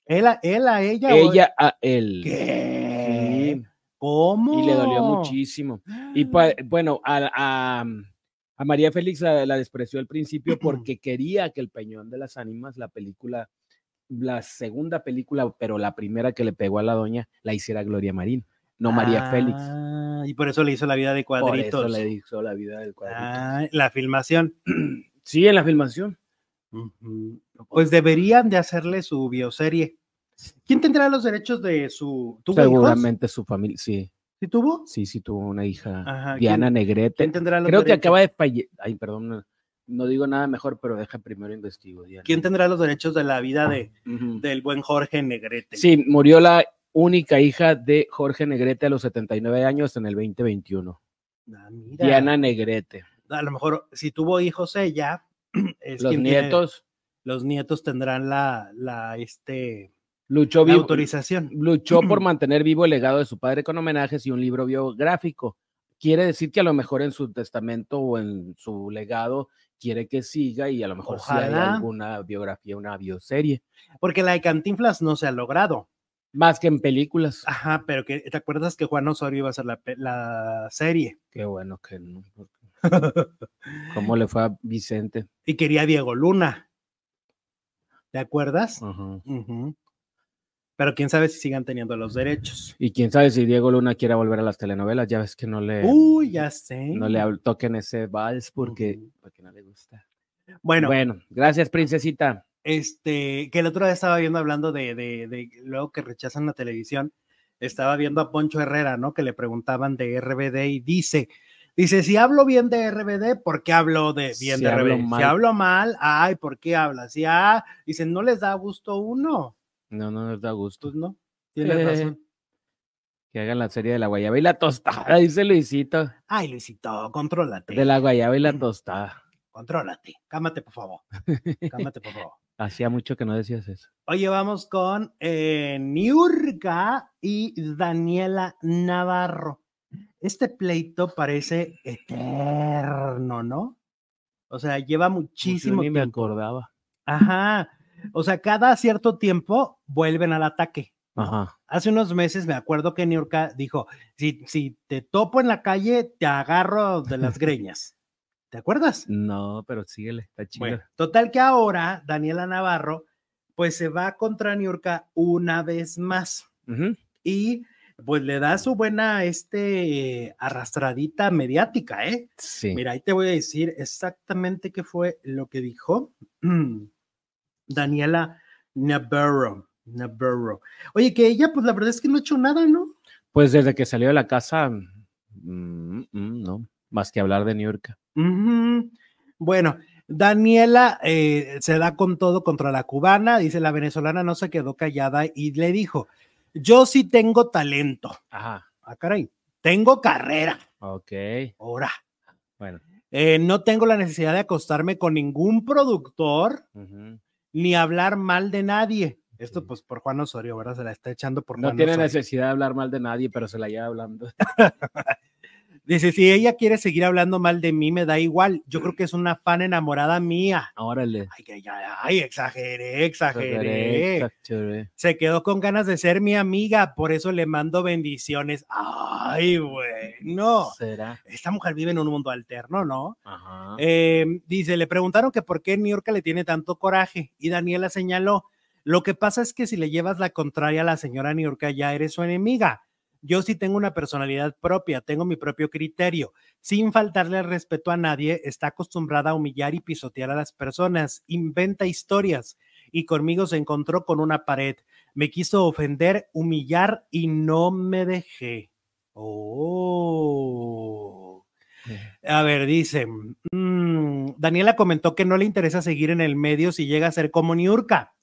Él a, él a ella. o- Ella a él. ¿Qué? Sí, ¿Cómo? y le dolió muchísimo. Y pa- <gasps> bueno, a, a, a María Félix la, la despreció al principio <clears throat> porque quería que El Peñón de las Ánimas, la película, la segunda película, pero la primera que le pegó a la doña, la hiciera Gloria Marín, no María Félix. Ah, Y por eso le hizo la vida de Por cuadritos. eso le hizo la vida del cuadrito. Ah, la filmación. <clears throat> Sí, en la filmación. Ujú. Pues deberían de hacerle su bioserie. ¿Quién tendrá los derechos de su... ¿Tuvo hijos? Seguramente su familia, sí, ¿Sí tuvo? sí, sí tuvo una hija, Ajá, Diana ¿quién- Negrete. ¿Quién tendrá los Creo que acaba de fallecer. Ay, perdón, no, no digo nada mejor, pero deja primero investigo. Diana. ¿Quién tendrá los derechos de la vida de, Ujú. del buen Jorge Negrete? Sí, murió la única hija de Jorge Negrete a los 79 años en el 2021. Ah. Diana Negrete. A lo mejor, si tuvo hijos ella, <clears throat> es Los tiene- nietos los nietos tendrán la, la, este, luchó, la autorización. luchó por <clears throat> mantener vivo el legado de su padre con homenajes y un libro biográfico. Quiere decir que a lo mejor en su testamento o en su legado quiere que siga y a lo mejor si hay alguna biografía, una bioserie, Porque la de Cantinflas no se ha logrado. más que en películas. Ajá, pero que te acuerdas que Juan Osorio iba a hacer la, la serie Qué bueno que no. <laughs> ¿Cómo le fue a Vicente? y quería Diego Luna. ¿Te acuerdas? Pero quién sabe si sigan teniendo los derechos. Y quién sabe si Diego Luna quiera volver a las telenovelas, ya ves que no le, Uy, ya sé. no le toquen ese vals porque, porque no le gusta. Bueno, Bueno, gracias, princesita. este, que el otro día estaba viendo hablando de, de, de luego que rechazan la televisión, estaba viendo a Poncho Herrera, ¿no? Que le preguntaban de RBD y dice, dice, si hablo bien de RBD, ¿por qué hablo de bien Si de hablo RBD? mal. Si hablo mal, ay, ¿por qué hablas? Si, ah, dicen, no les da gusto uno, No, no nos da gusto. pues no, tienes Eh. <laughs> razón. Que hagan la serie de la guayaba y la tostada, dice Luisito. Ay, Luisito, contrólate, De la guayaba y la tostada. contrólate, cámate, por favor, cámate, por favor. <laughs> Hacía mucho que no decías eso. Oye, vamos con eh, Niurka y Daniela Navarro. Este pleito parece eterno, ¿no? O sea, lleva Yo muchísimo ni me tiempo. acordaba. Ajá. O sea, cada cierto tiempo vuelven al ataque. Ajá. Hace unos meses me acuerdo que Niurka dijo, si, si te topo en la calle, te agarro de las <laughs> greñas. ¿Te acuerdas? No, pero síguele, está chido. Bueno, total que ahora Daniela Navarro pues se va contra Niurka una vez más y pues le da su buena este arrastradita mediática, ¿eh? Sí. Mira, ahí te voy a decir exactamente qué fue lo que dijo <clears throat> Daniela Navarro. Navarro. Oye, que ella pues la verdad es que no ha hecho nada, ¿no? Pues desde que salió de la casa, mm, mm, no, más que hablar de New York. Bueno, Daniela eh, se da con todo contra la cubana, dice la venezolana no se quedó callada y le dijo, yo sí tengo talento. Ajá, Ah, caray, tengo carrera. ok. Ahora, Bueno. eh, no tengo la necesidad de acostarme con ningún productor ni hablar mal de nadie. Esto Sí. pues por Juan Osorio, ¿verdad? Se la está echando por No Juan tiene Osorio. necesidad de hablar mal de nadie, pero se la lleva hablando. <laughs> Dice, si ella quiere seguir hablando mal de mí, me da igual. Yo creo que es una fan enamorada mía. Órale. Ay, que ya, ay, exageré, exageré. Exageré. Se quedó con ganas de ser mi amiga, por eso le mando bendiciones. Ay, bueno. ¿Será? Esta mujer vive en un mundo alterno, ¿no? Ajá. Eh, dice, le preguntaron que por qué New York le tiene tanto coraje y Daniela señaló, lo que pasa es que si le llevas la contraria a la señora New York ya eres su enemiga. Yo sí tengo una personalidad propia, tengo mi propio criterio. Sin faltarle el respeto a nadie, está acostumbrada a humillar y pisotear a las personas, inventa historias y conmigo se encontró con una pared. Me quiso ofender, humillar y no me dejé. Oh. A ver, dice, mm, Daniela comentó que no le interesa seguir en el medio si llega a ser como Niurka.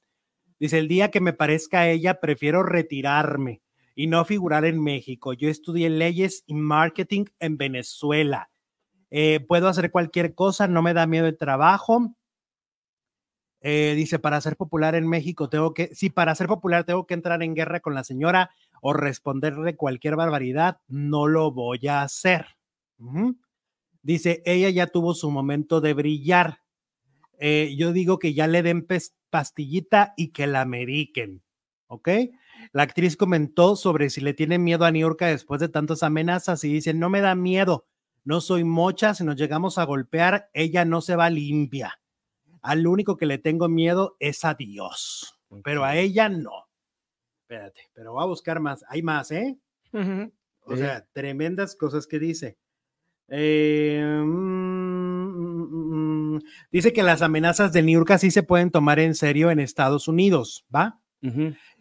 Dice, el día que me parezca a ella, prefiero retirarme y no figurar en México. Yo estudié leyes y marketing en Venezuela. Eh, puedo hacer cualquier cosa, no me da miedo el trabajo. Eh, dice, para ser popular en México tengo que, sí, para ser popular tengo que entrar en guerra con la señora o responderle cualquier barbaridad, no lo voy a hacer. Dice, ella ya tuvo su momento de brillar. Eh, yo digo que ya le den pastillita y que la mediquen, ¿ok? La actriz comentó sobre si le tiene miedo a Niurka después de tantas amenazas y dice, no me da miedo, no soy mocha, si nos llegamos a golpear, ella no se va limpia. Al único que le tengo miedo es a Dios, pero a ella no. Espérate, pero voy a buscar más. Hay más, ¿eh? O sea, tremendas cosas que dice. Eh, mm, dice que las amenazas de Niurka sí se pueden tomar en serio en Estados Unidos, ¿va?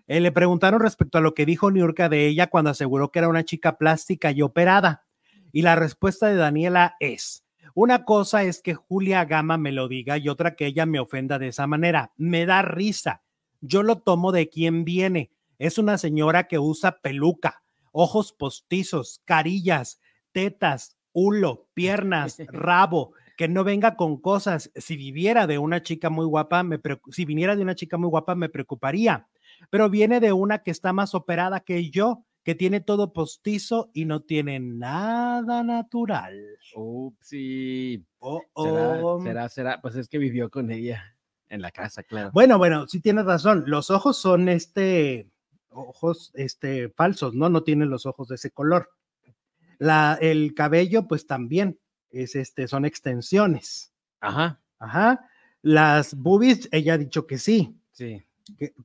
Eh, le preguntaron respecto a lo que dijo Niurka de ella cuando aseguró que era una chica plástica y operada. Y la respuesta de Daniela es, una cosa es que Julia Gama me lo diga y otra que ella me ofenda de esa manera. Me da risa. Yo lo tomo de quien viene. Es una señora que usa peluca, ojos postizos, carillas, tetas, hulo, piernas, <laughs> rabo, que no venga con cosas. Si viviera de una chica muy guapa, me si viniera de una chica muy guapa, me preocuparía. Pero viene de una que está más operada que yo, que tiene todo postizo y no tiene nada natural. Upsi. Oh, oh. ¿Será, será, pues es que vivió con ella en la casa, claro. Bueno, bueno, sí tienes razón. Los ojos son este, ojos este, falsos, ¿no? No tienen los ojos de ese color. La, el cabello, pues también es este, son extensiones. Ajá. Ajá. Las boobies, ella ha dicho que sí. Sí.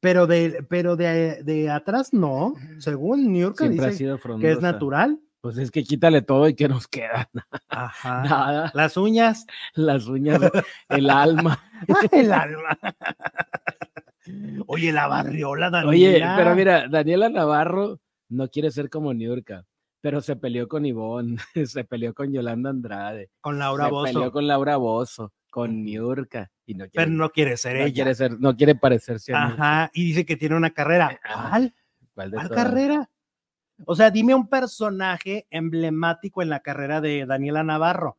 Pero de, pero de, de, atrás no. Según New York dice que es natural. Pues es que quítale todo y que nos queda. Ajá. Nada. Las uñas. Las uñas, el alma. <laughs> el alma. Oye, la barriola, Daniela. Oye, pero mira, Daniela Navarro no quiere ser como Niurka, pero se peleó con Ivonne, <laughs> se peleó con Yolanda Andrade. Con Laura Bozo. Se peleó con Laura Bozo, con Niurka. Y no pero no quiere ser no ella. Quiere ser, no quiere parecerse a Ajá, y dice que tiene una carrera. Eh, ¿Cuál? ¿Cuál, carrera? O sea, dime un personaje emblemático en la carrera de Daniela Navarro,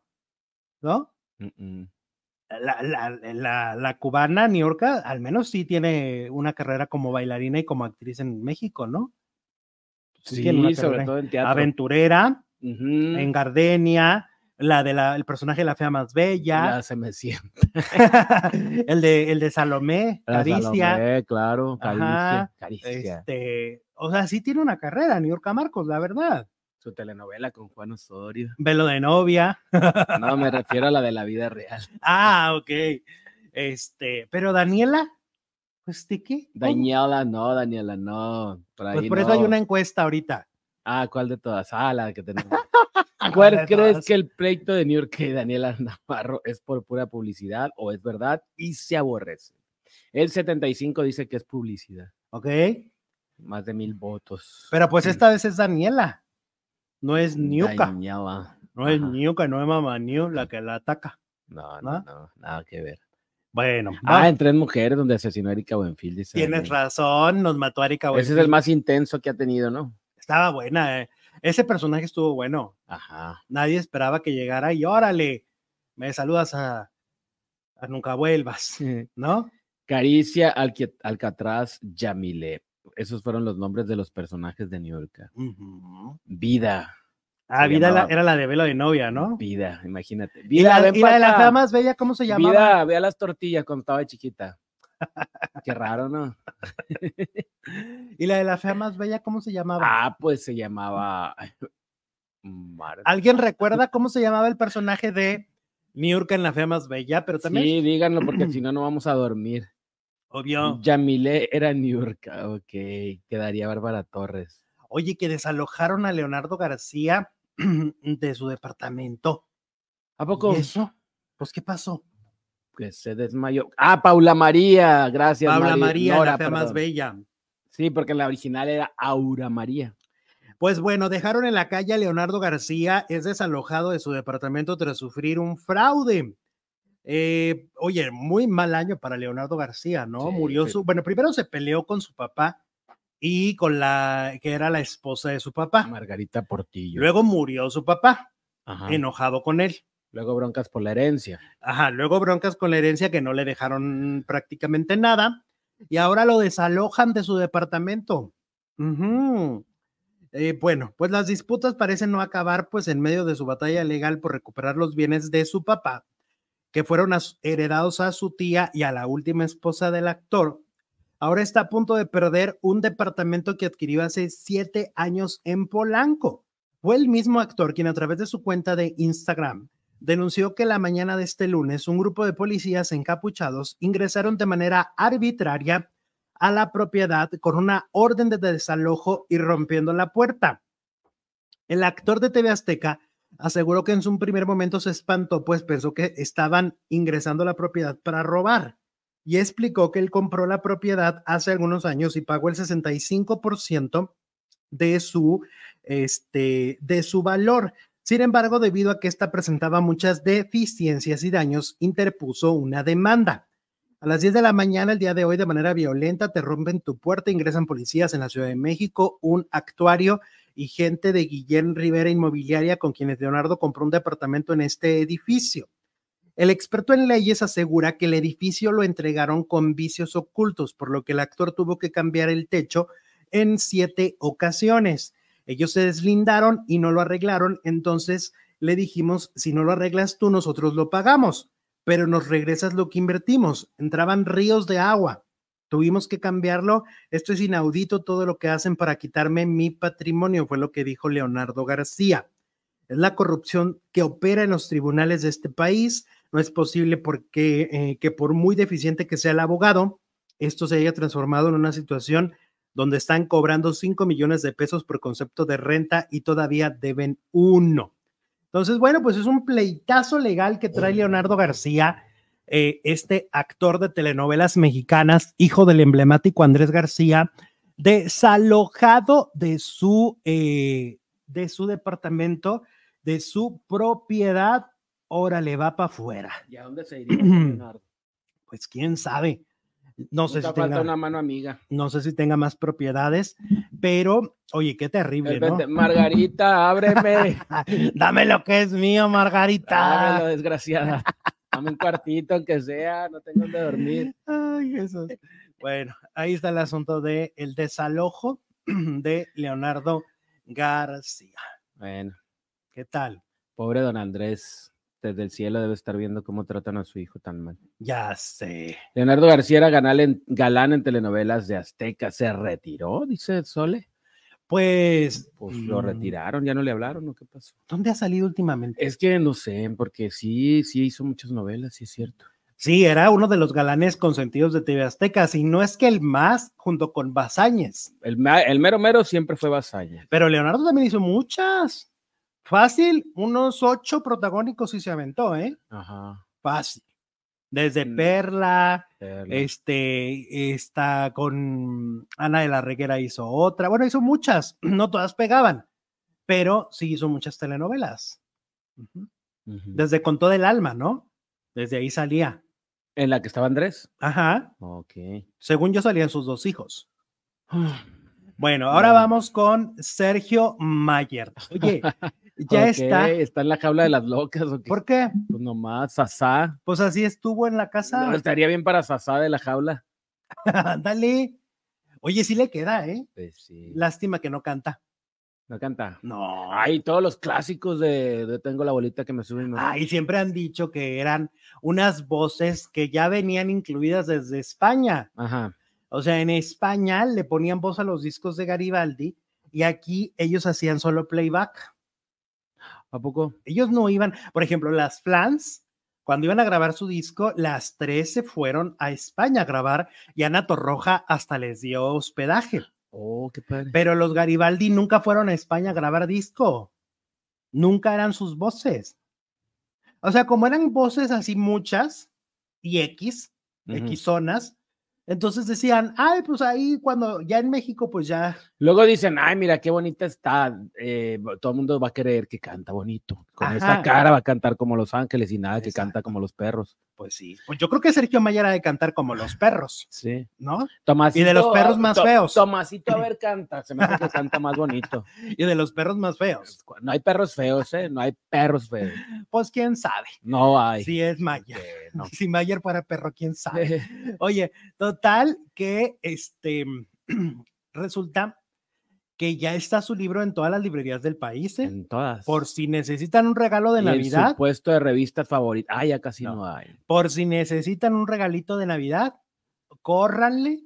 ¿no? la, la, la, cubana Niurka al menos sí tiene una carrera como bailarina y como actriz en México, ¿no? Sí, sobre todo en teatro. Aventurera, en Gardenia, la de la, el personaje de la fea más bella. Ya se me siente. el, de, el de Salomé, Caricia. Salomé, claro, Caricia. Este, o sea, sí tiene una carrera, Niurka Marcos, la verdad su telenovela con Juan Osorio. Velo de novia. No, me <laughs> refiero a la de la vida real. Ah, ok. Este, pero Daniela, pues de qué? Daniela, no, Daniela, no. Por pues por eso hay una encuesta ahorita. Ah, ¿cuál de todas? Ah, la que tenemos. <laughs> ¿Cuál crees que el pleito de New York y Daniela Navarro es por pura publicidad o es verdad y se aborrece? El 75 dice que es publicidad. Ok. Más de mil votos. Pero pues esta vez es Daniela no es Niuka. No es Niuka, no es Mamá Niu la que la ataca. No, no, no, nada que ver. Bueno. Ah, en Tres Mujeres, donde asesinó a Erika Buenfield. Dice Tienes razón, nos mató a Erika Buenfield. Ese es el más intenso que ha tenido, ¿no? Estaba buena, eh. Ese personaje estuvo bueno. Ajá. Nadie esperaba que llegara y órale, me saludas a, a Nunca Vuelvas, <laughs> ¿no? Caricia Alcatraz Yamile esos fueron los nombres de los personajes de New York. Vida. Ah, Vida era la de velo de novia, ¿no? Vida, imagínate. Vida, ¿Y la, de la más bella, cómo se llamaba? Vida, vea las tortillas cuando estaba chiquita. Qué raro, ¿no? <laughs> ¿Y la de la fea más bella, cómo se llamaba? Ah, pues se llamaba. ¿Alguien recuerda cómo se llamaba el personaje de York en la fea más bella? Pero también. Sí, díganlo, porque si <clears throat> no, no vamos a dormir. Obvio. Yamile era Niurka, ok. Quedaría Bárbara Torres. Oye, que desalojaron a Leonardo García <clears throat> de su departamento. ¿A poco? eso? Pues, ¿qué pasó? Que se desmayó. Ah, Paula María, gracias. Paula María, la más bella. Sí, porque la original era Aura María. Pues bueno, dejaron en la calle a Leonardo García, es desalojado de su departamento tras sufrir un fraude. Eh, oye, muy mal año para Leonardo García, ¿no? Murió su, bueno, primero se peleó con su papá y con la que era la esposa de su papá. Margarita Portillo. Luego murió su papá, enojado con él. Luego broncas por la herencia. Ajá, luego broncas con la herencia que no le dejaron prácticamente nada y ahora lo desalojan de su departamento. Eh, bueno, pues las disputas parecen no acabar pues en medio de su batalla legal por recuperar los bienes de su papá, que fueron heredados a su tía y a la última esposa del actor. Ahora está a punto de perder un departamento que adquirió hace siete años en Polanco. Fue el mismo actor quien a través de su cuenta de Instagram denunció que la mañana de este lunes un grupo de policías encapuchados ingresaron de manera arbitraria a la propiedad con una orden de desalojo y rompiendo la puerta. El actor de TV Azteca aseguró que en su primer momento se espantó, pues pensó que estaban ingresando a la propiedad para robar y explicó que él compró la propiedad hace algunos años y pagó el 65% de su, este, de su valor. Sin embargo, debido a que esta presentaba muchas deficiencias y daños, interpuso una demanda. A las 10 de la mañana el día de hoy, de manera violenta, te rompen tu puerta, ingresan policías en la Ciudad de México, un actuario y gente de Guillén Rivera Inmobiliaria con quienes Leonardo compró un departamento en este edificio. El experto en leyes asegura que el edificio lo entregaron con vicios ocultos, por lo que el actor tuvo que cambiar el techo en siete ocasiones. Ellos se deslindaron y no lo arreglaron, entonces le dijimos, si no lo arreglas tú, nosotros lo pagamos, pero nos regresas lo que invertimos. Entraban ríos de agua, tuvimos que cambiarlo. Esto es inaudito todo lo que hacen para quitarme mi patrimonio, fue lo que dijo Leonardo García. Es la corrupción que opera en los tribunales de este país. No es posible porque eh, que por muy deficiente que sea el abogado, esto se haya transformado en una situación donde están cobrando 5 millones de pesos por concepto de renta y todavía deben uno. Entonces, bueno, pues es un pleitazo legal que trae Leonardo García, eh, este actor de telenovelas mexicanas, hijo del emblemático Andrés García, desalojado de su, eh, de su departamento, de su propiedad. Ahora le va para afuera. ¿Y a dónde se iría Leonardo? <clears throat> Pues quién sabe. No sé si tenga una mano amiga. No sé si tenga más propiedades, pero oye, qué terrible, ¿no? Margarita, ábreme. <laughs> Dame lo que es mío, Margarita. Dámelo, desgraciada. Dame un cuartito, aunque sea, no tengo donde dormir. Ay, Jesús. Bueno, ahí está el asunto de el desalojo <clears throat> de Leonardo García. Bueno. ¿Qué tal? Pobre don Andrés desde el cielo debe estar viendo cómo tratan a su hijo tan mal. Ya sé. Leonardo García era galán en, telenovelas de Azteca. ¿Se retiró? Dice Sole. Pues, pues lo mm. retiraron, ya no le hablaron, ¿o qué pasó? ¿Dónde ha salido últimamente? Es que no sé, porque sí, sí hizo muchas novelas, sí es cierto. Sí, era uno de los galanes consentidos de TV Azteca, y no es que el más, junto con Basáñez. El, el mero mero siempre fue Basáñez. Pero Leonardo también hizo muchas. Fácil, unos ocho protagónicos y se aventó, ¿eh? Ajá. Fácil. Desde mm. Perla, este, está con Ana de la Reguera hizo otra, bueno, hizo muchas, <clears throat> no todas pegaban, pero sí hizo muchas telenovelas. Desde Con todo el alma, ¿no? Desde ahí salía. ¿En la que estaba Andrés? Ajá. Ok. Según yo salían sus dos hijos. Bueno, ahora vamos con Sergio Mayer. Oye, <laughs> ya está. Está en la jaula de las locas. ¿o qué? ¿Por qué? Pues nomás, Sasá. Pues así estuvo en la casa. estaría bien para Sasá de la jaula. <laughs> Dale. Oye, sí le queda, ¿eh? Pues sí. Lástima que no canta. ¿No canta? No. Ay, todos los clásicos de, Tengo la bolita que me suben. Ay, siempre han dicho que eran unas voces que ya venían incluidas desde España. Ajá. O sea, en España le ponían voz a los discos de Garibaldi y aquí ellos hacían solo playback. ¿A poco? Ellos no iban, por ejemplo, las Flans, cuando iban a grabar su disco, las tres se fueron a España a grabar y Ana Torroja hasta les dio hospedaje. Oh, qué padre. Pero los Garibaldi nunca fueron a España a grabar disco. Nunca eran sus voces. O sea, como eran voces así muchas y X, X zonas, entonces decían, ay, pues ahí cuando ya en México, pues ya. Luego dicen, ay, mira qué bonita está. Eh, todo el mundo va a creer que canta bonito. Con esa cara va a cantar como los ángeles y nada, que canta como los perros. Pues sí. Pues yo creo que Sergio Mayer ha de cantar como los perros, Sí. ¿no? Tomasito, Y de los perros más To- feos. Tomasito, a ver, canta. Se me hace que canta más bonito. <laughs> Y de los perros más feos. No hay perros feos, ¿eh? No hay perros feos. Pues quién sabe. No hay. Si es Mayer. Eh, no. <laughs> Si Mayer fuera perro, quién sabe. <laughs> Oye, total que este <clears throat> resulta que ya está su libro en todas las librerías del país, ¿eh? En todas. por si necesitan un regalo de Y Navidad, puesto de revista favorita. Ah, ya casi No. no, hay. por si necesitan un regalito de Navidad, córranle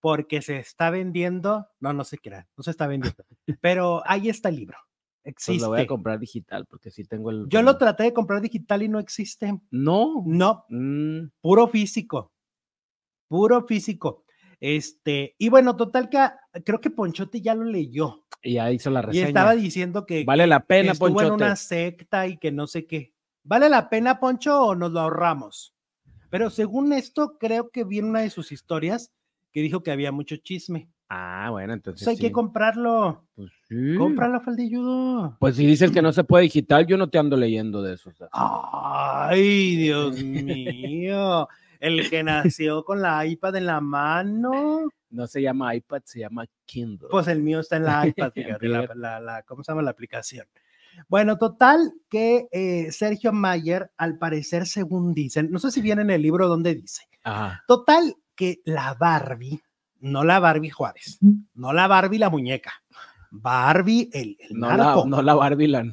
porque se está vendiendo, no, no se crean, no se está vendiendo, <laughs> pero ahí está el libro, Pues existe. lo voy a comprar digital porque sí tengo el. Yo lo traté de comprar digital y no existe, No. no, Mm, puro físico, puro físico. Este, y bueno, total que ah, creo que Ponchote ya lo leyó y ya hizo la y reseña. estaba diciendo que, Vale la que pena, estuvo en una secta y que no sé qué. ¿Vale la pena, Poncho, o nos lo ahorramos? Pero según esto, creo que vi en una de sus historias que dijo que había mucho chisme. Ah, bueno, Entonces entonces. hay que comprarlo. Pues sí. Cómpralo, faldilludo. Pues si dices que no se puede digital, yo no te ando leyendo de eso. Ay, Dios mío. El que nació con la iPad en la mano. No se llama iPad, se llama Kindle. Pues el mío está en la <laughs> iPad, fíjate, la, la- la- ¿cómo se llama la aplicación? Bueno, total que eh, Sergio Mayer, al parecer, según dicen, no sé si viene en el libro donde dice, Ajá. total que la Barbie, no la Barbie Juárez, no la Barbie la muñeca, Barbie el, el No la, narco, no la Barbie, la,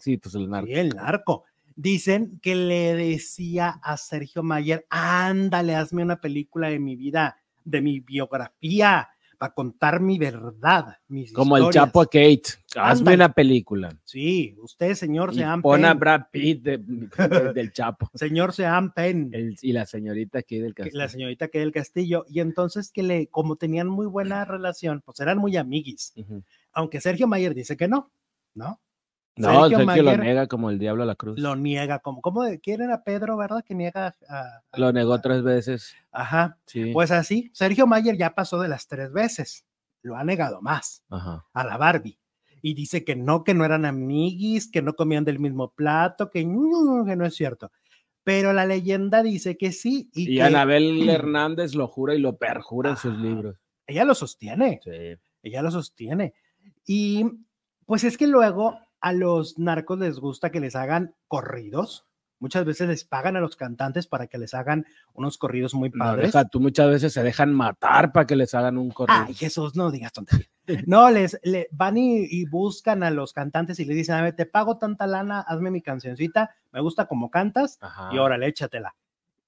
sí, pues el narco. sí, el narco. Dicen que le decía a Sergio Mayer, ándale, hazme una película de mi vida, de mi biografía, para contar mi verdad, mis Como el historias". Chapo a Kate. Hazme una película. Sí, usted, señor Y Sean pon a. Brad Pitt de- de- del Chapo. <laughs> Señor Sean Penn. El- y la señorita aquí del castillo. La señorita que del castillo. Y entonces que le, como tenían muy buena relación, pues eran muy amiguis. Aunque Sergio Mayer dice que no, ¿no? No, Sergio Sergio, lo niega como el diablo a la cruz. Lo niega, como, como ¿quién era Pedro, verdad? Que niega a, a- Lo negó tres veces. Ajá. Sí. Pues así, Sergio Mayer ya pasó de las tres veces. Lo ha negado más Ajá. a la Barbie. Y dice que no, que no eran amiguis, que no comían del mismo plato, que, no, que no es cierto. Pero la leyenda dice que sí. Y, Y, que Anabel <clears throat> Hernández lo jura y lo perjura en sus libros. ella lo sostiene. Sí. ella lo sostiene. Y pues es que luego a los narcos les gusta que les hagan corridos. Muchas veces les pagan a los cantantes para que les hagan unos corridos muy No, padres. deja, tú muchas veces se dejan matar para que les hagan un corrido. Ay, Jesús, no digas tontería. <laughs> No, les le, van y, y buscan a los cantantes y le dicen, a ver, te pago tanta lana, hazme mi cancioncita, me gusta como cantas Ajá. y órale, échatela.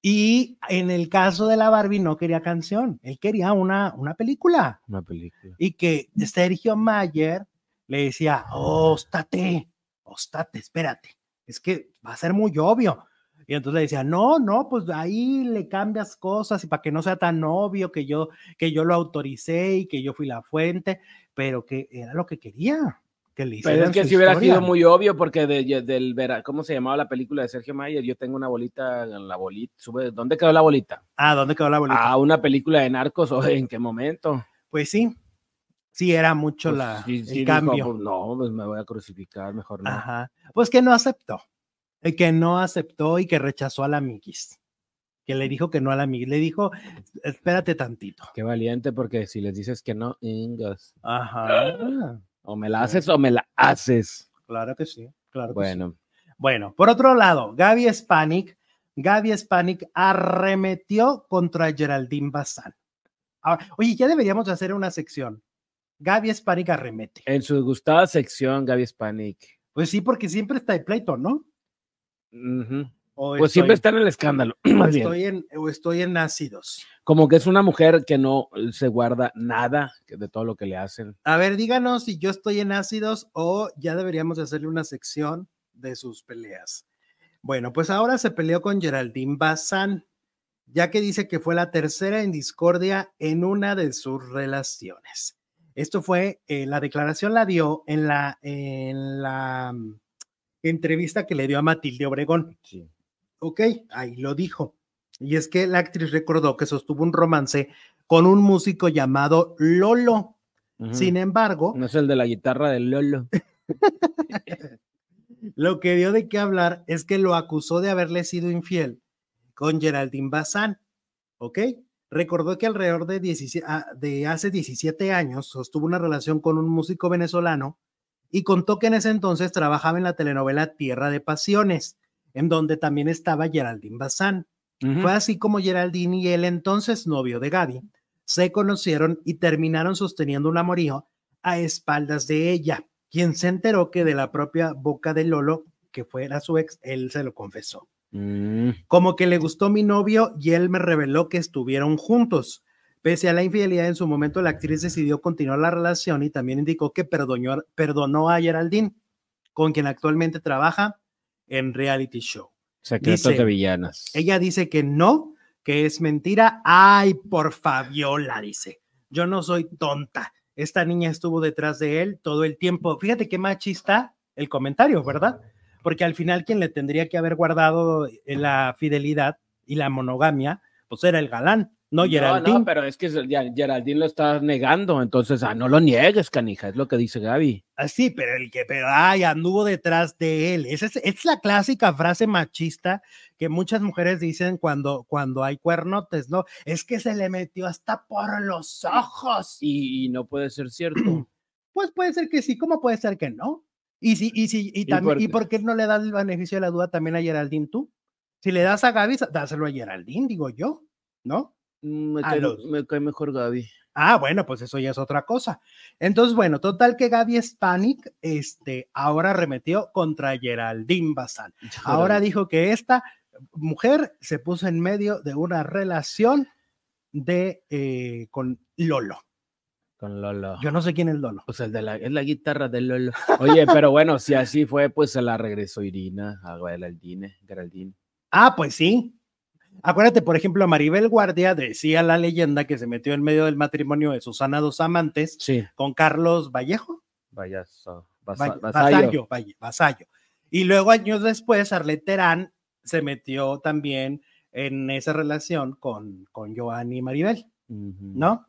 Y en el caso de la Barbie no quería canción, él quería una, una película. Una película. y que Sergio Mayer le decía, óstate, óstate, espérate, es que va a ser muy obvio. Y entonces le decía, no, no, pues ahí le cambias cosas y para que no sea tan obvio que yo, que yo lo autoricé y que yo fui la fuente, pero que era lo que quería, que le Pero es que si hubiera sido muy obvio, porque de- del vera- ¿cómo se llamaba la película de Sergio Mayer? Yo tengo una bolita, la bolita, sube, ¿dónde quedó la bolita? Ah, ¿dónde quedó la bolita? Ah, una película de narcos, <laughs> ¿o en qué momento? Pues sí, sí era mucho Pues la, sí, el sí dijo, cambio. pues, no, pues me voy a crucificar, mejor no. Ajá. Pues que no aceptó. Que no aceptó y que rechazó a la amiguis. Que le dijo que no a la amiguis. Le dijo, espérate tantito. Qué valiente, porque si les dices que no, ingas. Ajá. O me la haces o me la haces. Claro que sí. Claro que sí. Bueno, Bueno, por otro lado, Gaby Spanik, Gaby Spanik arremetió contra Geraldine Bazán. Ahora, oye, ya deberíamos de hacer una sección. Gaby Spanik arremete. en su gustada sección, Gaby Spanik. Pues sí, porque siempre está de pleito, ¿no? Pues siempre está en el escándalo, o <clears throat> más bien. estoy en, o estoy en ácidos. Como que es una mujer que no se guarda nada de todo lo que le hacen. A ver, díganos si yo estoy en ácidos o ya deberíamos de hacerle una sección de sus peleas. Bueno, pues ahora se peleó con Geraldine Bazán, ya que dice que fue la tercera en discordia en una de sus relaciones. Esto fue, eh, la declaración la dio en la, en la mm, entrevista que le dio a Matilde Obregón. Sí. Ok, ahí lo dijo. Y es que la actriz recordó que sostuvo un romance con un músico llamado Lolo. Sin embargo, No es el de la guitarra del Lolo. <laughs> lo que dio de qué hablar es que lo acusó de haberle sido infiel con Geraldine Bazán, ¿ok? Recordó que alrededor de, 17, ah, de hace 17 años sostuvo una relación con un músico venezolano y contó que en ese entonces trabajaba en la telenovela Tierra de Pasiones, en donde también estaba Geraldine Bazán. Fue así como Geraldine y el entonces novio de Gaby se conocieron y terminaron sosteniendo un amorío a espaldas de ella, quien se enteró que de la propia boca de Lolo, que fuera su ex, él se lo confesó. Mm. Como que le gustó mi novio y él me reveló que estuvieron juntos. Pese a la infidelidad en su momento, la actriz decidió continuar la relación y también indicó que perdonó, perdonó a Geraldine, con quien actualmente trabaja en reality show. Secretos Dice- de villanas. Ella dice que no, que es mentira. Ay, por Fabiola, dice. Yo no soy tonta. Esta niña estuvo detrás de él todo el tiempo. Fíjate qué machista el comentario, ¿verdad? Porque al final quien le tendría que haber guardado eh, la fidelidad y la monogamia, pues era el galán, no No, Geraldine. no, pero es que Geraldine lo está negando, entonces, ah, no lo niegues, canija, es lo que dice Gaby. Así, pero el que, pero ay, anduvo detrás de él. Esa es, es la clásica frase machista que muchas mujeres dicen cuando, cuando hay cuernotes, ¿no? Es que se le metió hasta por los ojos. Y, y no puede ser cierto. <clears throat> Pues puede ser que sí, como puede ser que no. Y si, y si, y, ¿Y también, por ¿y qué? por qué no le das el beneficio de la duda también a Geraldine tú? Si le das a Gaby, dáselo a Geraldine, digo yo, ¿no? Mm, Me A cae, los- me cae mejor Gaby. Ah, bueno, pues eso ya es otra cosa. Entonces, bueno, total que Gaby Spanik, este, ahora remetió contra Geraldine Bazán. Ahora dijo que esta mujer se puso en medio de una relación de eh, con Lolo. Con Lolo. Yo no sé quién es Lolo. Pues el de la, es la guitarra de Lolo. Oye, pero bueno, si así fue, pues se la regresó Irina a Geraldine. Geraldine. Ah, pues sí. Acuérdate, por ejemplo, Maribel Guardia decía la leyenda que se metió en medio del matrimonio de Susana Dos Amantes Sí, con Carlos Vallejo. vaya, so- Va- vasa- Vasallo, vasallo. Vasallo. Y luego, años después, Arlette Terán se metió también en esa relación con, con Joan y Maribel. ¿no?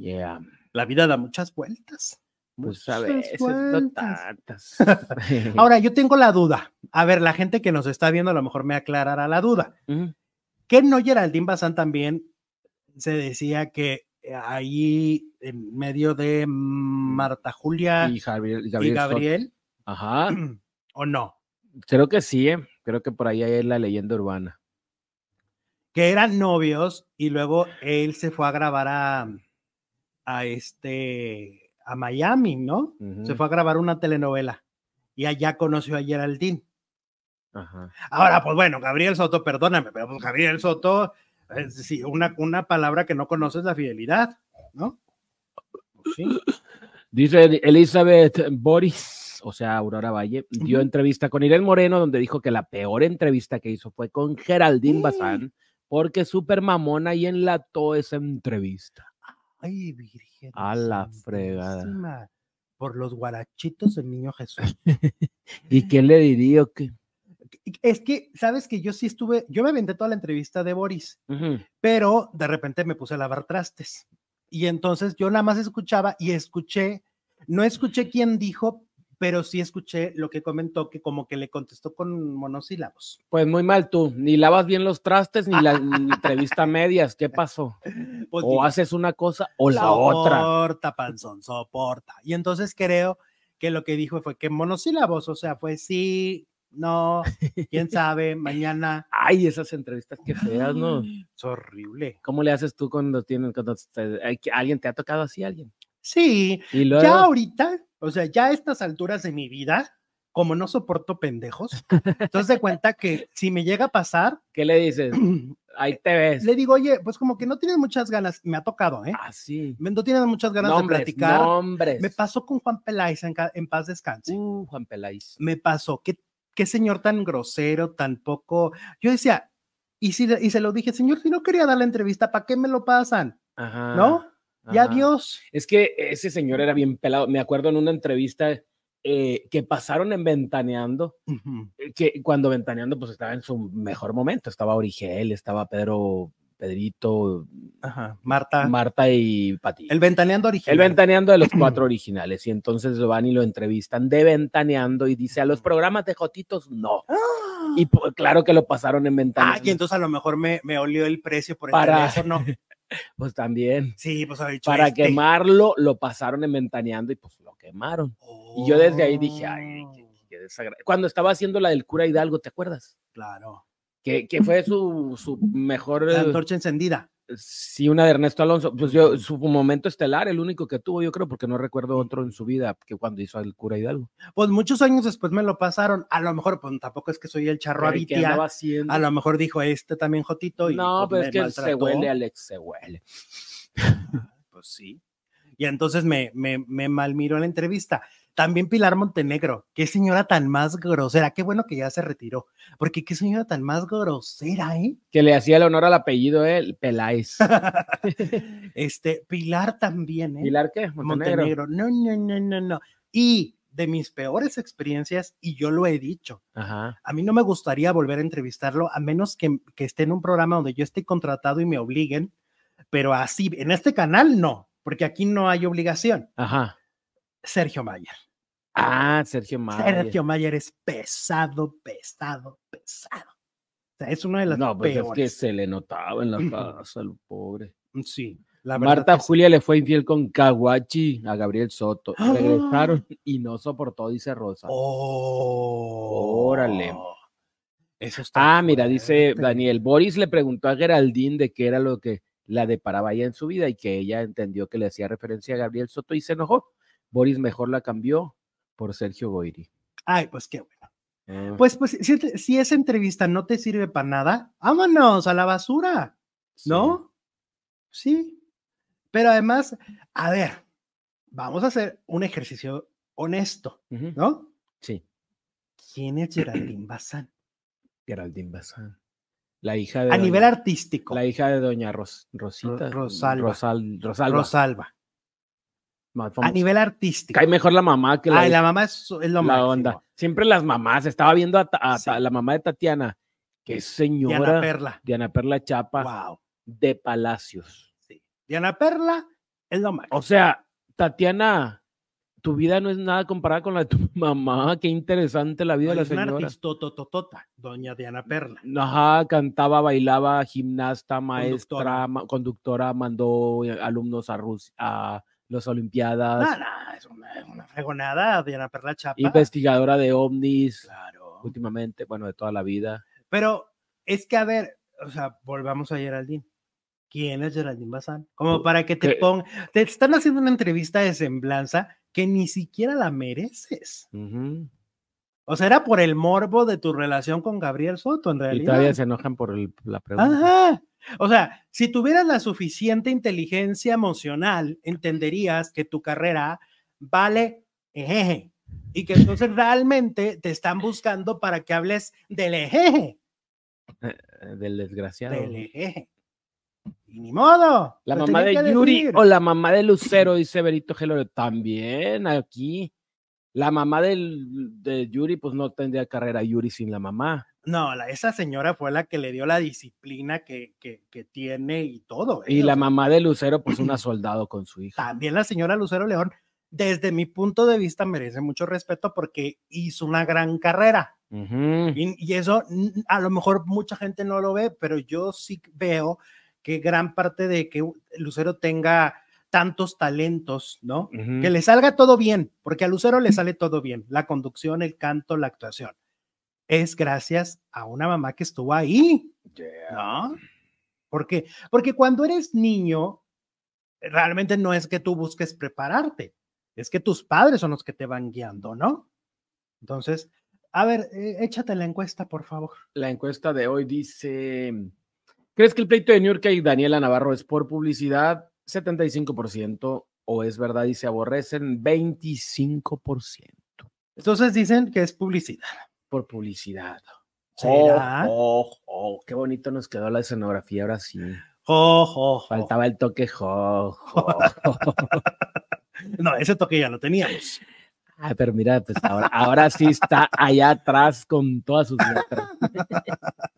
Yeah. La vida da muchas vueltas. Pues a muchas veces, no vueltas. tantas. <laughs> <laughs> Ahora, yo tengo la duda. A ver, la gente que nos está viendo a lo mejor me aclarará la duda. Ujú. Que no Geraldine Bazán también se decía que ahí en medio de Marta Julia y. Gabriel, Ajá. <clears throat> o no, Creo que sí, ¿eh? creo que por ahí hay la leyenda urbana. que eran novios y luego él se fue a grabar a, a este a Miami, ¿no? Se fue a grabar una telenovela y allá conoció a Geraldine. Ajá. Ahora, pues bueno, Gabriel Soto, perdóname, pero pues Gabriel Soto, es decir, una, una palabra que no conoces la fidelidad, ¿no? Pues sí. Dice Elizabeth Boris, o sea, Aurora Valle, dio entrevista con Irene Moreno, donde dijo que la peor entrevista que hizo fue con Geraldine Mm. Bazán, porque súper mamona y enlató esa entrevista. Ay, Virgen. A la fregada. Por los guarachitos del niño Jesús. <laughs> ¿Y quién le diría que? Es que, sabes que yo sí estuve, yo me aventé toda la entrevista de Boris, pero de repente me puse a lavar trastes. Y entonces yo nada más escuchaba y escuché, no escuché quién dijo, pero sí escuché lo que comentó, que como que le contestó con monosílabos. Pues muy mal tú, ni lavas bien los trastes, ni la <laughs> ni entrevista a medias, ¿qué pasó? Pues O haces una cosa o la otra. Soporta, panzón, soporta. Y entonces creo que lo que dijo fue que monosílabos, o sea, fue sí, no, quién <laughs> sabe, mañana. Ay, esas entrevistas qué feas, ¿no? <gasps> Es horrible. ¿Cómo le haces tú cuando tienes, cuando te- que- alguien te ha tocado así, alguien? Sí, Y luego, ya ahorita, o sea, ya a estas alturas de mi vida, como no soporto pendejos, entonces de cuenta que si me llega a pasar, <laughs> ¿qué le dices? <clears throat> Ahí te ves. le digo, oye, pues como que no tienes muchas ganas, me ha tocado, ¿eh? Ah, sí. No tienes muchas ganas Nombres, de platicar. nombres. Me pasó con Juan Peláez en, en paz descanse. Uh, Juan Peláez. me pasó, qué, qué señor tan grosero, tan poco. Yo decía, y, si, y se lo dije, señor, si no quería dar la entrevista, ¿para qué me lo pasan? Ajá. ¿No? Y ajá. adiós. Es que ese señor era bien pelado. Me acuerdo en una entrevista eh, que pasaron en Ventaneando, eh, que cuando Ventaneando pues estaba en su mejor momento. Estaba Origel, estaba Pedro, Pedrito, Ajá, Marta. Marta y Pati. el ventaneando original. El ventaneando de los cuatro originales. Y entonces lo van y lo entrevistan de ventaneando y dice a los programas de Jotitos, no. Ah. Y po- claro que lo pasaron en Ah, ventaneando. y entonces a lo mejor me, me olió el precio por el Para- teléfono. <laughs> Pues también. Sí, pues ha dicho Para este. quemarlo, lo pasaron en ventaneando y pues lo quemaron. Y yo desde ahí dije, ay, qué, qué desagra- Cuando estaba haciendo la del cura Hidalgo, ¿te acuerdas? Claro. Que, que fue su, su mejor. La eh, antorcha encendida. Sí, una de Ernesto Alonso. Pues yo, su momento estelar, el único que tuvo, yo creo, porque no recuerdo otro en su vida que cuando hizo el cura Hidalgo. Pues muchos años después me lo pasaron. A lo mejor, pues tampoco es que soy el charro Pero. A lo mejor dijo este también Jotito. Y, no, pues, pues me es que se huele, Alex, se huele. <laughs> Pues sí. Y entonces me, me, me malmiró la entrevista. También Pilar Montenegro, qué señora tan más grosera, qué bueno que ya se retiró, porque qué señora tan más grosera, ¿eh? Que le hacía el honor al apellido, eh, el Peláez. <laughs> Este, Pilar también, ¿eh? ¿Pilar qué? Montenegro. Montenegro. No, no, no, no, no. Y de mis peores experiencias, y yo lo he dicho, Ajá. a mí no me gustaría volver a entrevistarlo, a menos que, que esté en un programa donde yo esté contratado y me obliguen, pero así, en este canal no, porque aquí no hay obligación. Ajá. Sergio Mayer. Ah, Sergio Mayer. Sergio Mayer es pesado, pesado, pesado. O sea, es una de las No, pues es que peores. se le notaba en la casa, el pobre. Sí, la Marta sí. Julia le fue infiel con Kawachi a Gabriel Soto. ¡Ah! Regresaron y no soportó, dice Rosa. Oh, Órale. Eso está ah, mira, dice. Daniel. Boris le preguntó a Geraldine de qué era lo que la deparaba ella en su vida y que ella entendió que le hacía referencia a Gabriel Soto y se enojó. Boris mejor la cambió por Sergio Goiri. Ay, pues qué bueno. Ah, Pues, pues, si, si esa entrevista no te sirve para nada, vámonos a la basura. ¿no? Sí. Pero además, a ver, vamos a hacer un ejercicio honesto, ¿no? Sí, ¿Quién es Geraldine Bazán? <clears throat> Geraldine Bazán. La hija de A doña- nivel artístico, la hija de doña Ros- Rosita. Rosalba. Rosal, Rosalba. Rosalba. Más A nivel artístico. Cae mejor la mamá que la, Ay, la mamá es, es lo la máximo. onda. Siempre las mamás. Estaba viendo a, a Sí. La mamá de Tatiana. Qué señora. Diana Perla. Diana Perla Chapa Wow. de Palacios. Sí. Diana Perla es lo máximo. O sea, Tatiana, tu vida no es nada comparada con la de tu <laughs> mamá. Qué interesante la vida de la es una señora. artistotototota, doña Diana Perla. Ajá, cantaba, bailaba, gimnasta, maestra, Conductora. ma- conductora, mandó eh, alumnos a Rusia, a las Olimpiadas, No, no, es una, una fregonada, Diana Perla Chapa. investigadora de ovnis, Claro. últimamente, bueno, de toda la vida. Pero es que, a ver, o sea, volvamos a Geraldine. ¿Quién es Geraldine Bazán? Como para que te pongan, te están haciendo una entrevista de semblanza que ni siquiera la mereces. Ujú. O sea, era por el morbo de tu relación con Gabriel Soto, en Y realidad. todavía se enojan por el- la pregunta. Ajá. O sea, si tuvieras la suficiente inteligencia emocional, entenderías que tu carrera vale ejeje y que entonces realmente te están buscando para que hables del ejeje, Eh, Del desgraciado. del ejeje. Y ni modo. La mamá de Yuri decir. o la mamá de Lucero, dice Berito Gelo, también aquí. La mamá del, de Yuri, pues no tendría carrera Yuri sin la mamá. No, la- esa señora fue la que le dio la disciplina que, que, que tiene y todo. ¿eh? Y O la sea, mamá de Lucero, pues una <clears throat> soldado con su hija. también la señora Lucero León, desde mi punto de vista, merece mucho respeto porque hizo una gran carrera. Y, y eso a lo mejor mucha gente no lo ve, pero yo sí veo que gran parte de que Lucero tenga tantos talentos, ¿no? Que le salga todo bien, porque a Lucero le sale todo bien, la conducción, el canto, la actuación. Es gracias a una mamá que estuvo ahí, ¿no? Porque, porque cuando eres niño, realmente no es que tú busques prepararte, es que tus padres son los que te van guiando, ¿no? Entonces, a ver, eh, échate la encuesta, por favor. La encuesta de hoy dice: ¿Crees que el pleito de New York y Daniela Navarro es por publicidad? 75%. O es verdad y se aborrecen 25% Entonces dicen que es publicidad. por publicidad. ¿Será? Oh, oh, oh, qué bonito nos quedó la escenografía ahora sí. Jo, jo. Faltaba el toque. No, ese toque ya lo teníamos. Ay, pero mira, pues ahora, ahora sí está allá atrás con todas sus letras. <laughs>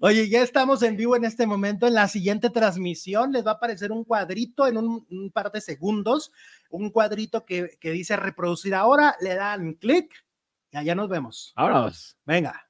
Oye, ya estamos en vivo en este momento. En la siguiente transmisión les va a aparecer un cuadrito en un, par de segundos, un cuadrito que, que dice reproducir ahora. Le dan clic y allá nos vemos. Ahora. Venga.